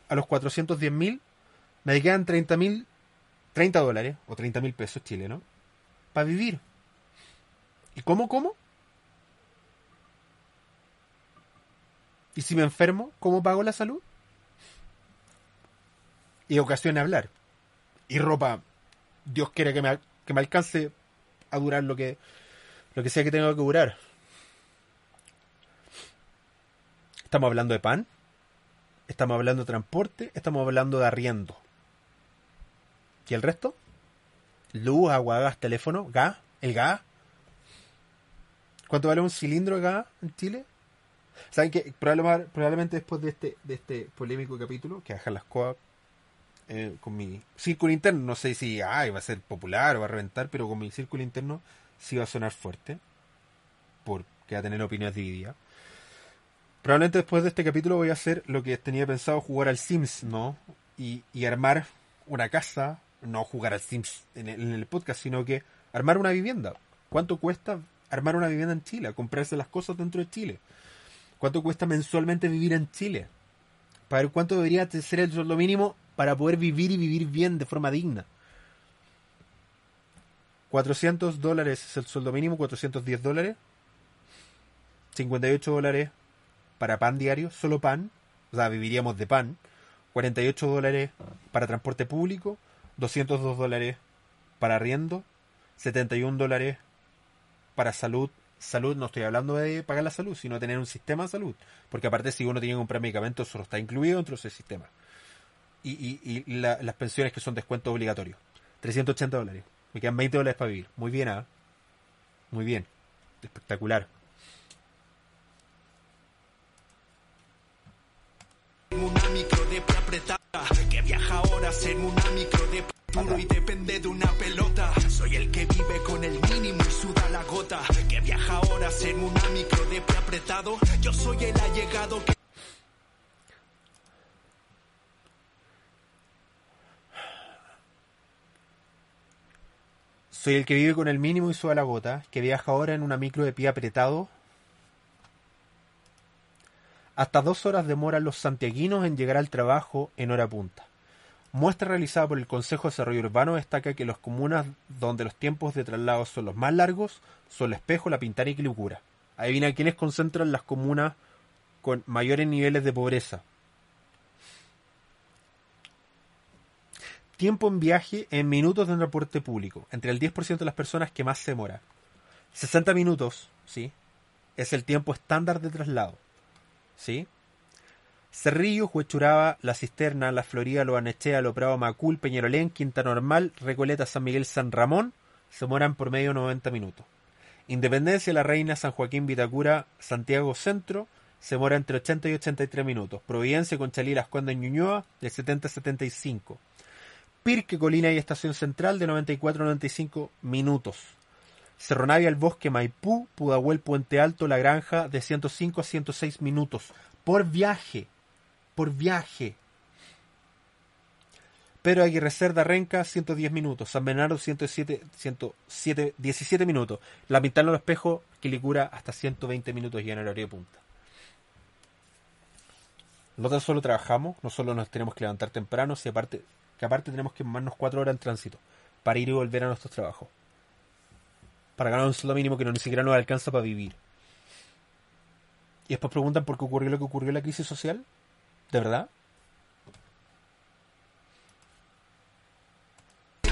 a los 410 mil, me quedan 30 mil, 30 dólares o 30 mil pesos chilenos para vivir. ¿Y cómo, cómo? ¿Y si me enfermo, cómo pago la salud? Y ocasión de hablar. Y ropa, Dios quiere que me, que me alcance a durar lo que, lo que sea que tenga que durar. Estamos hablando de pan, estamos hablando de transporte, estamos hablando de arriendo. ¿Y el resto? Luz, agua, gas, teléfono, gas, el gas. ¿Cuánto vale un cilindro de gas en Chile? ¿Saben que probablemente, probablemente después de este, de este polémico capítulo, que dejar las cosas eh, con mi círculo interno, no sé si ay, va a ser popular o va a reventar, pero con mi círculo interno sí va a sonar fuerte, porque va a tener opiniones divididas. Probablemente después de este capítulo voy a hacer lo que tenía pensado jugar al Sims, ¿no? Y, y armar una casa, no jugar al Sims en el, en el podcast, sino que armar una vivienda. ¿Cuánto cuesta armar una vivienda en Chile? Comprarse las cosas dentro de Chile. ¿Cuánto cuesta mensualmente vivir en Chile? Para ver cuánto debería ser el sueldo mínimo para poder vivir y vivir bien de forma digna. 400 dólares es el sueldo mínimo, 410 dólares. 58 dólares para pan diario, solo pan. O sea, viviríamos de pan. 48 dólares para transporte público. 202 dólares para arriendo. 71 dólares para salud. Salud, no estoy hablando de pagar la salud, sino tener un sistema de salud. Porque aparte, si uno tiene que comprar medicamentos, eso está incluido dentro de ese sistema. Y, y, y la- las pensiones que son descuentos obligatorios. 380 dólares. Me quedan 20 dólares para vivir. Muy bien, ¿ah? Muy bien. Espectacular. Una micro de que viaja horas en una micro de duro y depende de una pelota. Soy el que vive con el mínimo y suda la gota que viaja horas en una micro de pie apretado. Yo soy el allegado que Soy el que vive con el mínimo y sube la gota, que viaja ahora en una micro de pie apretado. Hasta dos horas demoran los santiaguinos en llegar al trabajo en hora punta. Muestra realizada por el Consejo de Desarrollo Urbano destaca que las comunas donde los tiempos de traslado son los más largos son La Espejo, La Pintana y Quilicura. Adivina quiénes concentran las comunas con mayores niveles de pobreza. Tiempo en viaje en minutos de transporte público. Entre el 10% de las personas que más se demora. 60 minutos, ¿sí? Es el tiempo estándar de traslado. ¿Sí? Cerrillo, Huechuraba, La Cisterna, La Florida, Lo Anechea, Lo Prado, Macul, Peñarolén, Quinta Normal, Recoleta, San Miguel, San Ramón se demoran por medio 90 minutos. Independencia, La Reina, San Joaquín, Vitacura, Santiago Centro se demora entre 80 y 83 minutos. Providencia, Conchalí, Las Condes, Ñuñoa de 70 a 75. Pirque, Colina y Estación Central de 94 a 95 minutos. Cerro Navia, El Bosque, Maipú, Pudahuel, Puente Alto, La Granja de 105 a 106 minutos. Por viaje. Por viaje. Pedro Aguirre Cerda, Renca, 110 minutos. San Bernardo, 107, 107, 17 minutos. La Pintana Los Espejo, Quilicura, hasta 120 minutos ya en el horario de punta. No tan solo trabajamos, no solo nos tenemos que levantar temprano, sino aparte, que aparte tenemos que tomarnos cuatro horas en tránsito para ir y volver a nuestros trabajos. Para ganar un sueldo mínimo que no ni siquiera nos alcanza para vivir. Y después preguntan por qué ocurrió lo que ocurrió en la crisis social. ¿De verdad?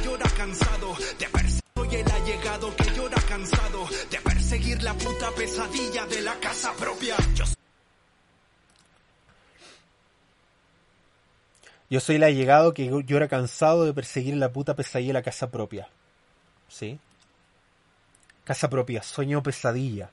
llora cansado de perseguir. Soy el allegado que llora cansado de perseguir la puta pesadilla de la casa propia. Yo Yo soy el allegado que llora cansado de perseguir la puta pesadilla de la casa propia. ¿Sí? Casa propia, sueño pesadilla.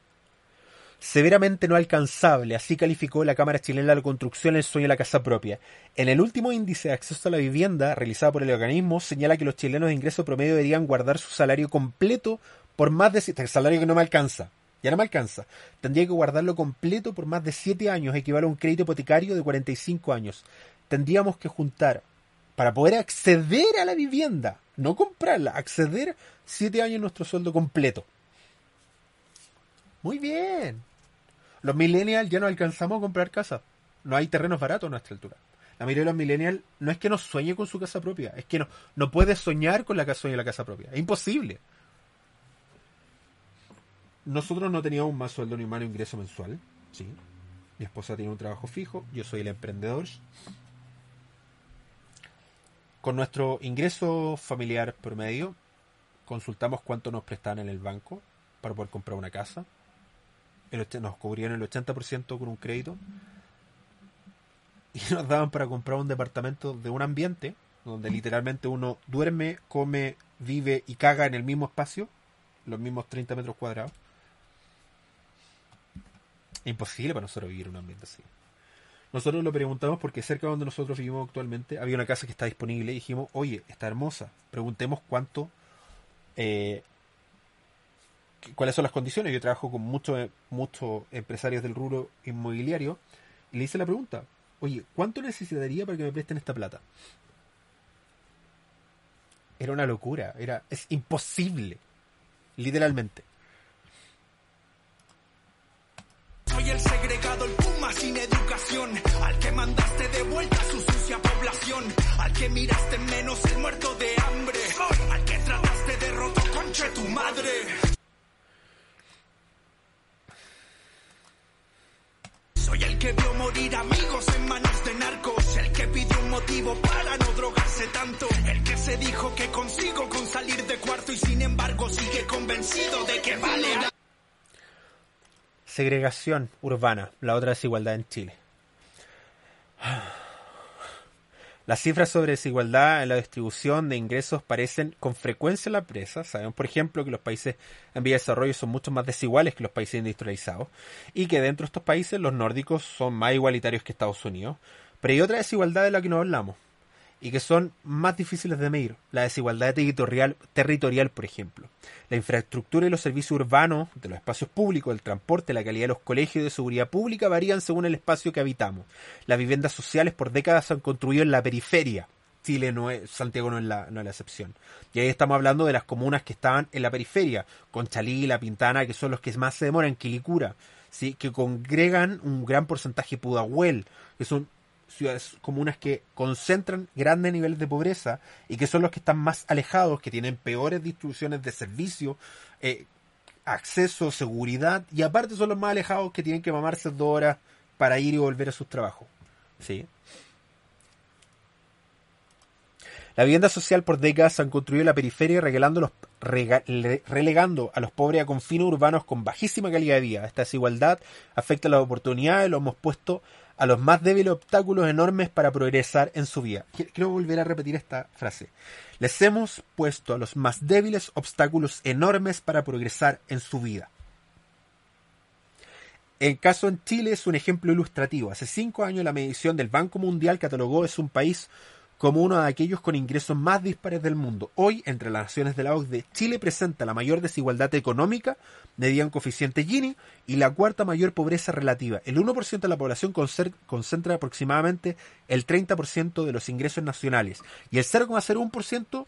Severamente no alcanzable, así calificó la Cámara Chilena de la Construcción el sueño de la casa propia. En el último índice de acceso a la vivienda realizado por el organismo señala que los chilenos de ingreso promedio deberían guardar su salario completo por más de siete, el salario que no me alcanza. Ya no me alcanza. Tendría que guardarlo completo por más de 7 años, equivale a un crédito hipotecario de 45 años. Tendríamos que juntar para poder acceder a la vivienda, no comprarla, acceder 7 años nuestro sueldo completo. Muy bien. Los millennials ya no alcanzamos a comprar casa. No hay terrenos baratos a nuestra altura. La mayoría de los millennials no es que no sueñe con su casa propia, es que no, no puede soñar con la casa y la casa propia. Es imposible. Nosotros no teníamos más sueldo ni más ingreso mensual. Sí. Mi esposa tiene un trabajo fijo, yo soy el emprendedor. Con nuestro ingreso familiar promedio, consultamos cuánto nos prestaban en el banco para poder comprar una casa. Nos cubrían el 80% con un crédito. Y nos daban para comprar un departamento de un ambiente donde literalmente uno duerme, come, vive y caga en el mismo espacio, los mismos 30 metros cuadrados. Imposible para nosotros vivir en un ambiente así. Nosotros lo preguntamos porque cerca de donde nosotros vivimos actualmente había una casa que está disponible y dijimos, oye, está hermosa, preguntemos cuánto, eh, cuáles son las condiciones. Yo trabajo con muchos muchos empresarios del rubro inmobiliario y le hice la pregunta, oye, ¿cuánto necesitaría para que me presten esta plata? Era una locura, era, es imposible, literalmente. soy el segregado, el puma sin educación. Al que mandaste de vuelta a su sucia población. Al que miraste en menos el muerto de hambre. Al que trataste de roto concha tu madre. Soy el que vio morir amigos en manos de narcos. El que pidió un motivo para no drogarse tanto. El que se dijo que consigo con salir de cuarto y sin embargo sigue convencido de que vale. Segregación urbana, la otra desigualdad en Chile. Las cifras sobre desigualdad en la distribución de ingresos parecen con frecuencia en la presa. Sabemos, por ejemplo, que los países en vía de desarrollo son mucho más desiguales que los países industrializados y que dentro de estos países los nórdicos son más igualitarios que Estados Unidos. Pero hay otra desigualdad de la que no hablamos y que son más difíciles de medir. La desigualdad territorial, territorial, por ejemplo. La infraestructura y los servicios urbanos, de los espacios públicos, el transporte, la calidad de los colegios de seguridad pública varían según el espacio que habitamos. Las viviendas sociales por décadas se han construido en la periferia. Chile no es, Santiago no es, la, no es la excepción. Y ahí estamos hablando de las comunas que estaban en la periferia, Conchalí, La Pintana, que son los que más se demoran, Quilicura, ¿sí? que congregan un gran porcentaje Pudahuel, que son ciudades comunas que concentran grandes niveles de pobreza y que son los que están más alejados, que tienen peores distribuciones de servicio, eh, acceso, seguridad, y aparte son los más alejados que tienen que mamarse dos horas para ir y volver a sus trabajos. ¿Sí? La vivienda social por décadas se han construido en la periferia relegando a los pobres a confines urbanos con bajísima calidad de vida. Esta desigualdad afecta las oportunidades, lo hemos puesto a los más débiles obstáculos enormes para progresar en su vida. Quiero volver a repetir esta frase. Les hemos puesto a los más débiles obstáculos enormes para progresar en su vida. El caso en Chile es un ejemplo ilustrativo. Hace cinco años la medición del Banco Mundial catalogó es un país como uno de aquellos con ingresos más dispares del mundo. Hoy, entre las naciones de la OCDE, Chile presenta la mayor desigualdad económica, medida en coeficiente Gini, y la cuarta mayor pobreza relativa. El 1% de la población concentra aproximadamente el 30% de los ingresos nacionales, y el 0,01%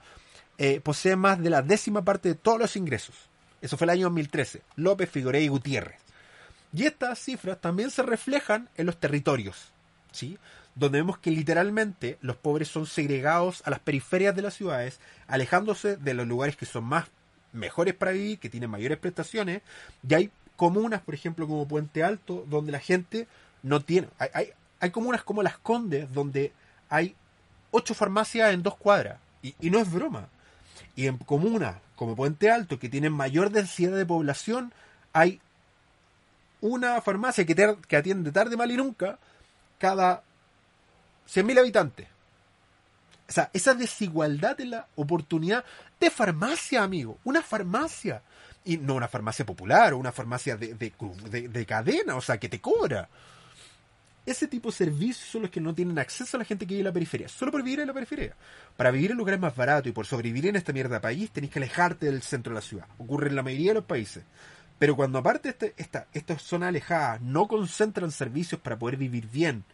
eh, posee más de la décima parte de todos los ingresos. Eso fue el año 2013. López, Figueroa y Gutiérrez. Y estas cifras también se reflejan en los territorios. ¿sí? Donde vemos que literalmente los pobres son segregados a las periferias de las ciudades, alejándose de los lugares que son más mejores para vivir, que tienen mayores prestaciones, y hay comunas, por ejemplo, como Puente Alto, donde la gente no tiene, hay, hay, hay comunas como Las Condes, donde hay ocho farmacias en dos cuadras, y, y no es broma. Y en comunas como Puente Alto, que tienen mayor densidad de población, hay una farmacia que, te, que atiende tarde, mal y nunca, cada 100.000 habitantes. O sea, esa desigualdad de la oportunidad de farmacia, amigo. Una farmacia. Y no una farmacia popular o una farmacia de, de, de, de cadena, o sea, que te cobra. Ese tipo de servicios son los que no tienen acceso a la gente que vive en la periferia, solo por vivir en la periferia. Para vivir en lugares más baratos y por sobrevivir en esta mierda país, tenés que alejarte del centro de la ciudad. Ocurre en la mayoría de los países. Pero cuando aparte este, esta, estas zonas alejadas no concentran servicios para poder vivir bien,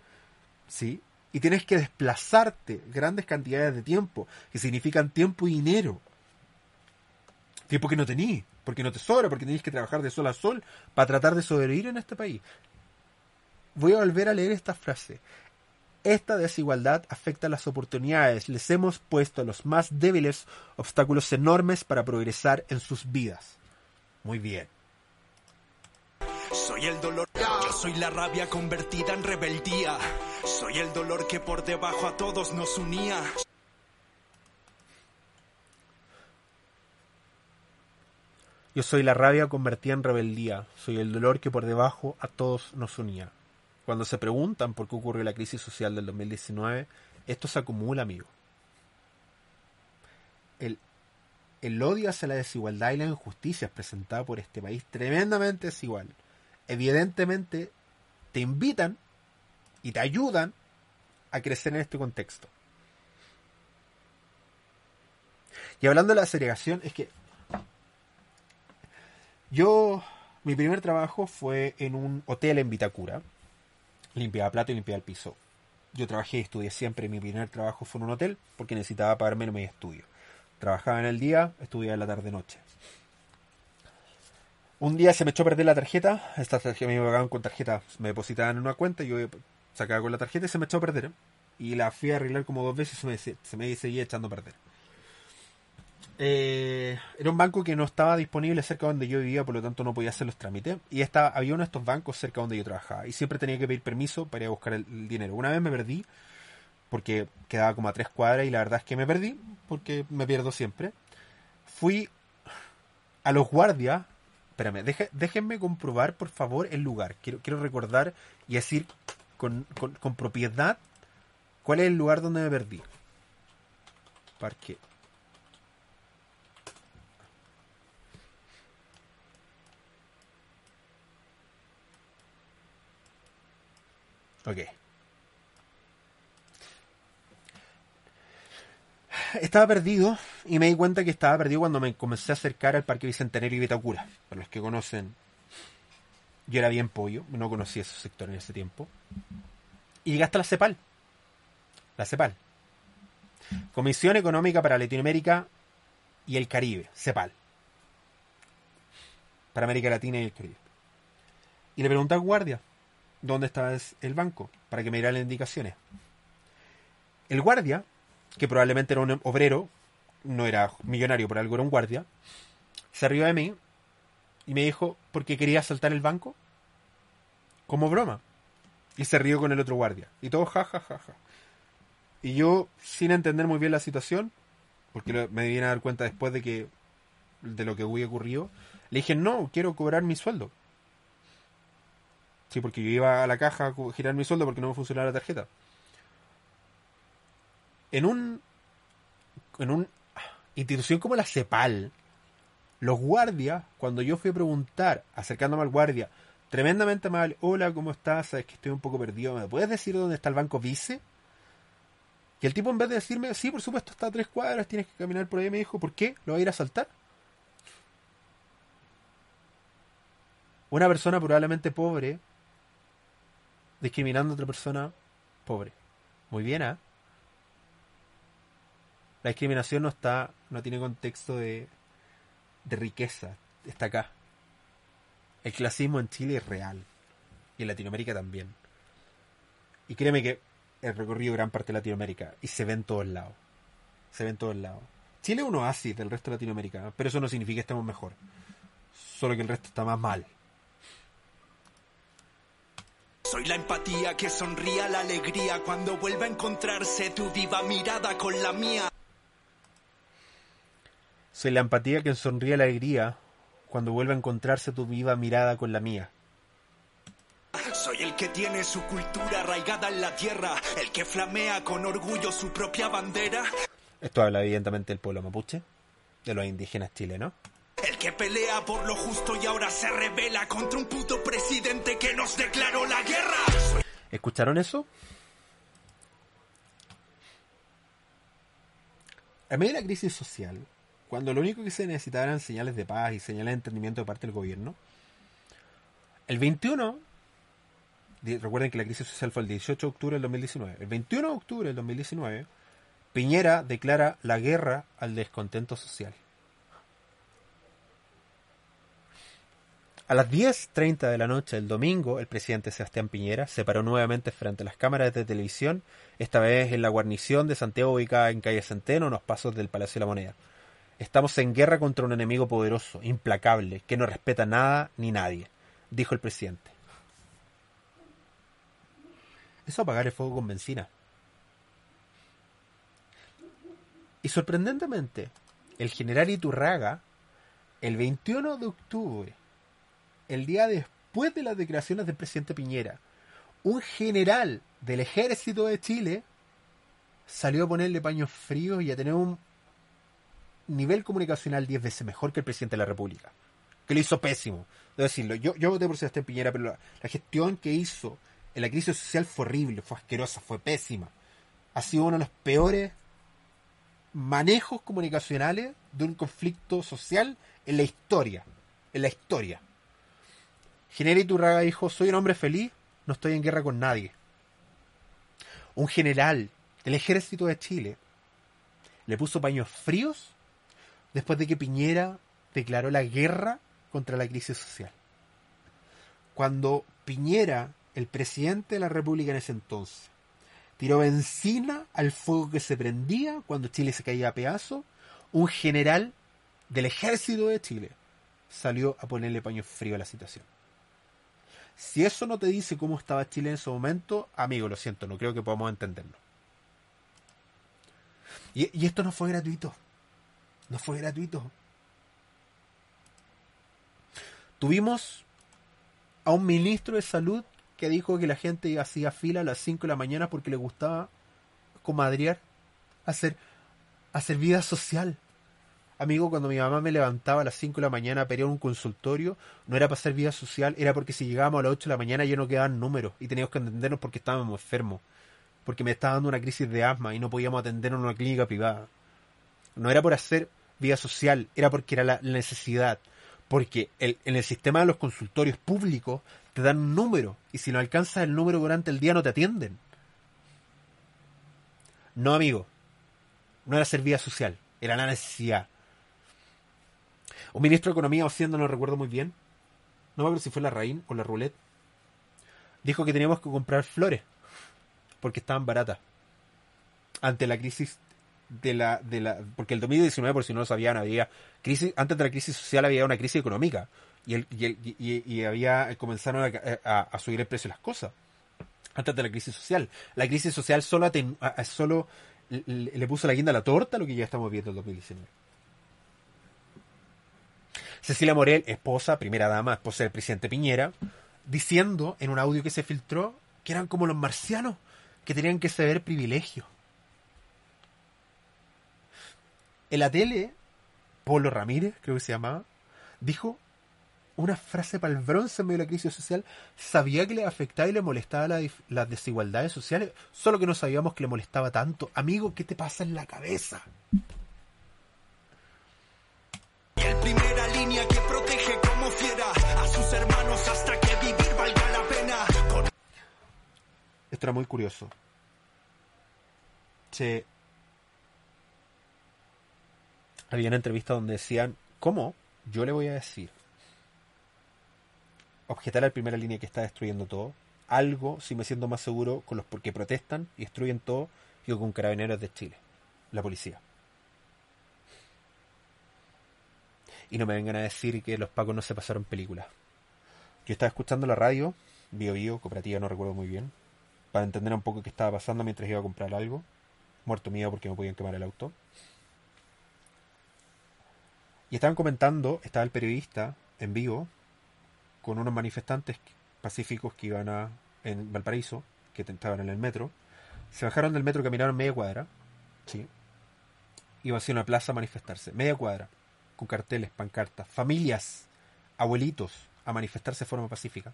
¿sí? Y tienes que desplazarte grandes cantidades de tiempo, que significan tiempo y dinero. Tiempo que no tenís, porque no te sobra, porque tenéis que trabajar de sol a sol para tratar de sobrevivir en este país. Voy a volver a leer esta frase. Esta desigualdad afecta las oportunidades. Les hemos puesto a los más débiles obstáculos enormes para progresar en sus vidas. Muy bien. Soy el dolor, soy la rabia convertida en rebeldía. Soy el dolor que por debajo a todos nos unía. Yo soy la rabia convertida en rebeldía. Soy el dolor que por debajo a todos nos unía. Cuando se preguntan por qué ocurrió la crisis social del 2019, esto se acumula, amigo. El, el odio hacia la desigualdad y las injusticias presentadas por este país tremendamente desigual, evidentemente te invitan y te ayudan a crecer en este contexto. Y hablando de la segregación, es que yo, mi primer trabajo fue en un hotel en Vitacura. Limpiaba plato y limpiaba el piso. Yo trabajé y estudié siempre. Mi primer trabajo fue en un hotel porque necesitaba pagarme en mi estudio. Trabajaba en el día, estudiaba en la tarde-noche. Un día se me echó a perder la tarjeta. Esta tarjeta me pagaban con tarjeta. Me depositaban en una cuenta. Yo sacaba con la tarjeta y se me echó a perder. Y la fui a arreglar como dos veces y se me, se me seguía echando a perder. Eh, era un banco que no estaba disponible cerca donde yo vivía, por lo tanto no podía hacer los trámites. Y estaba, había uno de estos bancos cerca donde yo trabajaba. Y siempre tenía que pedir permiso para ir a buscar el, el dinero. Una vez me perdí porque quedaba como a tres cuadras y la verdad es que me perdí porque me pierdo siempre. Fui a los guardias. Espérame, deje- déjenme comprobar por favor el lugar. Quiero, quiero recordar y decir con, propiedad cuál es el lugar donde me perdí. Parque. Ok. Estaba perdido y me di cuenta que estaba perdido cuando me comencé a acercar al Parque Bicentenario y Vitacura. Para los que conocen, yo era bien pollo, no conocía esos sectores en ese tiempo. Y llegué hasta la CEPAL. La CEPAL. Comisión Económica para Latinoamérica y el Caribe, CEPAL. Para América Latina y el Caribe. Y le pregunté al guardia dónde estaba es- el banco para que me diera las indicaciones. El guardia, que probablemente era un obrero, no era millonario, por algo era un guardia, se rió de mí y me dijo, ¿por qué quería asaltar el banco? Como broma. Y se rió con el otro guardia. Y todo ja, ja, ja, ja. Y yo, sin entender muy bien la situación, porque me vine a dar cuenta después de que de lo que había ocurrido, le dije, no, quiero cobrar mi sueldo. Sí, porque yo iba a la caja a girar mi sueldo porque no me funcionaba la tarjeta. En un en una institución como la CEPAL, los guardias, cuando yo fui a preguntar, acercándome al guardia, tremendamente amable, hola, ¿cómo estás? Sabes que estoy un poco perdido, ¿me puedes decir dónde está el banco Vice? Y el tipo en vez de decirme, sí, por supuesto, está a tres cuadras, tienes que caminar por ahí, me dijo, ¿por qué? ¿Lo va a ir a saltar? Una persona probablemente pobre discriminando a otra persona pobre. Muy bien, ¿ah? La discriminación no está, no tiene contexto de, de riqueza, está acá. El clasismo en Chile es real y en Latinoamérica también. Y créeme que he recorrido gran parte de Latinoamérica y se ve en todos lados. Se ve en todos lados. Chile es un oasis del resto de Latinoamérica, pero eso no significa que estemos mejor. Solo que el resto está más mal. Soy la empatía que sonría la alegría cuando vuelva a encontrarse tu viva mirada con la mía. Soy la empatía que sonríe la alegría cuando vuelve a encontrarse tu viva mirada con la mía. Soy el que tiene su cultura arraigada en la tierra, el que flamea con orgullo su propia bandera, Esto habla evidentemente del pueblo mapuche, de los indígenas chilenos. el que pelea por lo justo y ahora se revela contra un puto presidente que nos declaró la guerra. Soy ¿Escucharon eso? En medio de la crisis social, cuando lo único que se necesitaba eran señales de paz y señales de entendimiento de parte del gobierno, el 21, di- recuerden que la crisis social fue el 18 de octubre del 2019, el 21 de octubre del 2019, Piñera declara la guerra al descontento social. A las 10.30 de la noche del domingo, el presidente Sebastián Piñera se paró nuevamente frente a las cámaras de televisión, esta vez en la guarnición de Santiago ubicada en calle Centeno, unos pasos del Palacio de la Moneda. Estamos en guerra contra un enemigo poderoso, implacable, que no respeta nada ni nadie, dijo el presidente. Eso apagar el fuego con benzina. Y sorprendentemente, el general Iturraga, el 21 de octubre, el día después de las declaraciones del presidente Piñera, un general del ejército de Chile salió a ponerle paños fríos y a tener un nivel comunicacional 10 veces mejor que el presidente de la República. Que lo hizo pésimo. Debo decirlo. Yo, yo voté por Sebastián Piñera, pero la, gestión que hizo en la crisis social fue horrible, fue asquerosa, fue pésima. Ha sido uno de los peores manejos comunicacionales de un conflicto social en la historia. En la historia. General Iturraga dijo, soy un hombre feliz, no estoy en guerra con nadie. Un general del ejército de Chile le puso paños fríos después de que Piñera declaró la guerra contra la crisis social. Cuando Piñera, el presidente de la República en ese entonces, tiró benzina al fuego que se prendía cuando Chile se caía a pedazos, un general del ejército de Chile salió a ponerle paño frío a la situación. Si eso no te dice cómo estaba Chile en ese momento, amigo, lo siento, no creo que podamos entenderlo. Y, y esto no fue gratuito. No fue gratuito. Tuvimos a un ministro de salud que dijo que la gente hacía fila a las 5 de la mañana porque le gustaba comadrear, hacer, hacer vida social. Amigo, cuando mi mamá me levantaba a las 5 de la mañana a pelear un consultorio, no era para hacer vida social, era porque si llegábamos a las 8 de la mañana ya no quedaban números y teníamos que entendernos porque estábamos enfermos, porque me estaba dando una crisis de asma y no podíamos atendernos en una clínica privada. No era por hacer vida social, era porque era la necesidad. Porque el, en el sistema de los consultorios públicos te dan un número y si no alcanzas el número durante el día no te atienden. No, amigo. No era hacer vida social, era la necesidad. Un ministro de Economía o Hacienda, no recuerdo muy bien, no me acuerdo si fue la Raín o la Roulette, dijo que teníamos que comprar flores porque estaban baratas ante la crisis de la, de la porque el 2019 por si no lo sabían había crisis antes de la crisis social había una crisis económica y el, y, y- había comenzaron a, a- a subir el precio de las cosas antes de la crisis social la crisis social solo aten- a- solo le, puso la guinda a la torta lo que ya estamos viendo en 2019 Cecilia Morel, esposa, primera dama, esposa del presidente Piñera, diciendo en un audio que se filtró que eran como los marcianos, que tenían que ceder privilegios. En la tele, Polo Ramírez, creo que se llamaba, dijo una frase para el bronce en medio de la crisis social. Sabía que le afectaba y le molestaba la las desigualdades sociales, solo que no sabíamos que le molestaba tanto. Amigo, ¿qué te pasa en la cabeza? Y el primera línea que protege como fiera a sus hermanos hasta que vivir valga la pena. Con Esto era muy curioso. Se... Había una entrevista donde decían, ¿cómo? Yo le voy a decir. Objetar al primera línea que está destruyendo todo. Algo, si me siento más seguro, con los porque protestan y destruyen todo, que con carabineros de Chile. La policía. Y no me vengan a decir que los pacos no se pasaron películas. Yo estaba escuchando la radio, Bio Bio, cooperativa, no recuerdo muy bien, para entender un poco qué estaba pasando mientras iba a comprar algo. Muerto miedo porque me podían quemar el auto. Y estaban comentando, estaba el periodista en vivo con unos manifestantes pacíficos que iban a en Valparaíso, que estaban en el metro. Se bajaron del metro, caminaron media cuadra, sí. Iban hacia una plaza a manifestarse, media cuadra, con carteles, pancartas, familias, abuelitos, a manifestarse de forma pacífica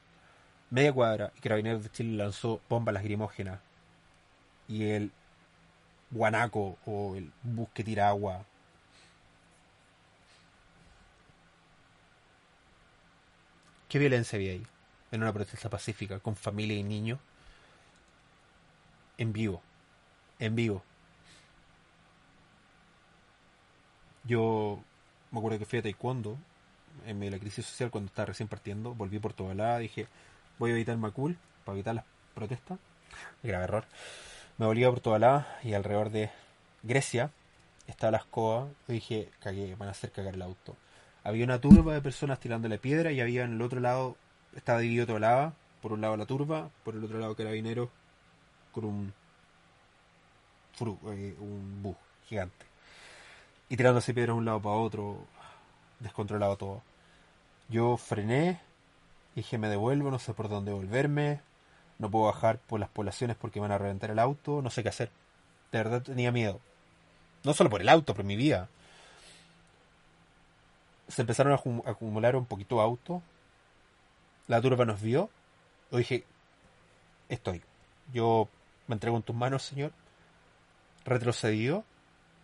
media cuadra y Carabineros de Chile lanzó bombas lacrimógenas y el guanaco o el bus que tira agua ¿Qué violencia había ahí? En una protesta pacífica con familia y niños en vivo, en vivo. Yo me acuerdo que fui a Taekwondo en medio de la crisis social cuando estaba recién partiendo, volví por toda la dije, voy a evitar Macul para evitar las protestas. Grave error. Me volví por toda la y alrededor de Grecia estaba la escoba. Dije, cagué, van a hacer cagar el auto. Había una turba de personas tirándole piedra y había en el otro lado, estaba dividido todo lado. Por un lado la turba, por el otro lado carabineros con un, fru- eh, un bus gigante. Y tirándose piedras de un lado para otro, descontrolado todo. Yo frené, dije me devuelvo, no sé por dónde volverme, no puedo bajar por las poblaciones porque me van a reventar el auto, no sé qué hacer. De verdad tenía miedo. No solo por el auto, por mi vida. Se empezaron a acu- a acumular un poquito autos. La turba nos vio. Yo dije, estoy. Yo me entrego en tus manos, señor. Retrocedió.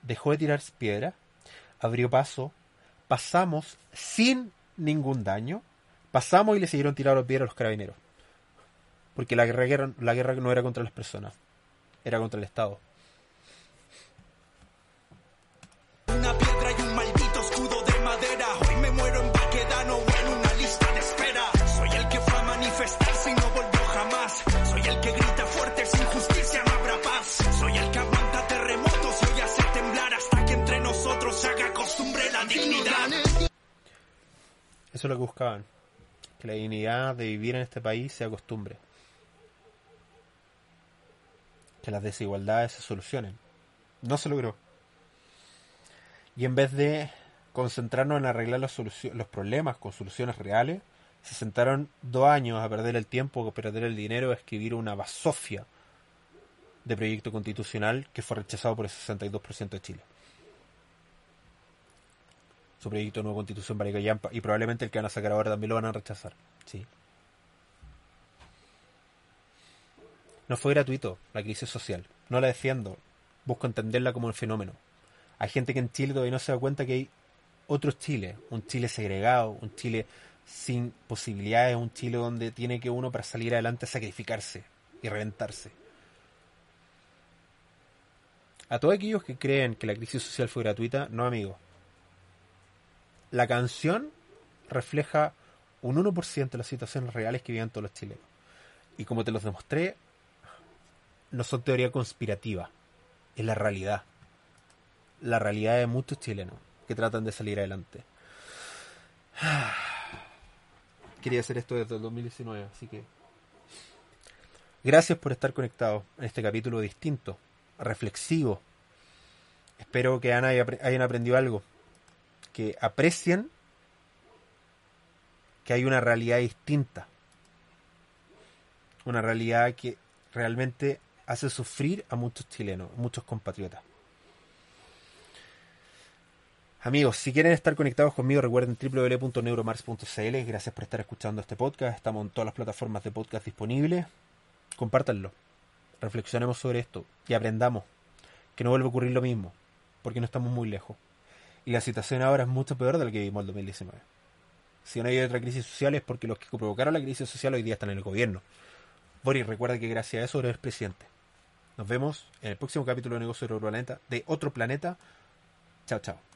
Dejó de tirar piedras. Abrió paso. Pasamos sin ningún daño. Pasamos y le siguieron tirando piedras a los carabineros. Porque la guerra, la guerra no era contra las personas. Era contra el Estado. Eso es lo que buscaban. Que la dignidad de vivir en este país sea costumbre. Que las desigualdades se solucionen. No se logró. Y en vez de concentrarnos en arreglar los, los problemas con soluciones reales, se sentaron dos años a perder el tiempo, a perder el dinero, a escribir una basofia de proyecto constitucional que fue rechazado por el 62% de Chile. Su proyecto de nueva constitución para y probablemente el que van a sacar ahora también lo van a rechazar. Sí. No fue gratuito la crisis social. No la defiendo. Busco entenderla como un fenómeno. Hay gente que en Chile todavía no se da cuenta que hay otro Chile. Un Chile segregado, un Chile sin posibilidades, un Chile donde tiene que uno para salir adelante sacrificarse y reventarse. A todos aquellos que creen que la crisis social fue gratuita, no amigos. La canción refleja un 1% de las situaciones reales que viven todos los chilenos. Y como te los demostré, no son teoría conspirativa, es la realidad. La realidad de muchos chilenos que tratan de salir adelante. Quería hacer esto desde el 2019, así que... Gracias por estar conectados en este capítulo distinto, reflexivo. Espero que han- hayan aprendido algo, que aprecien que hay una realidad distinta, una realidad que realmente hace sufrir a muchos chilenos, muchos compatriotas. Amigos, si quieren estar conectados conmigo, recuerden www.neuromars.cl. Gracias por estar escuchando este podcast. Estamos en todas las plataformas de podcast disponibles. Compártanlo. Reflexionemos sobre esto y aprendamos que no vuelva a ocurrir lo mismo, porque no estamos muy lejos. Y la situación ahora es mucho peor de la que vivimos en el 2019. Si no hay otra crisis social es porque los que provocaron la crisis social hoy día están en el gobierno. Boris, recuerda que gracias a eso eres presidente. Nos vemos en el próximo capítulo de Negocio de Otro Planeta, de Otro Planeta. Chao, chao.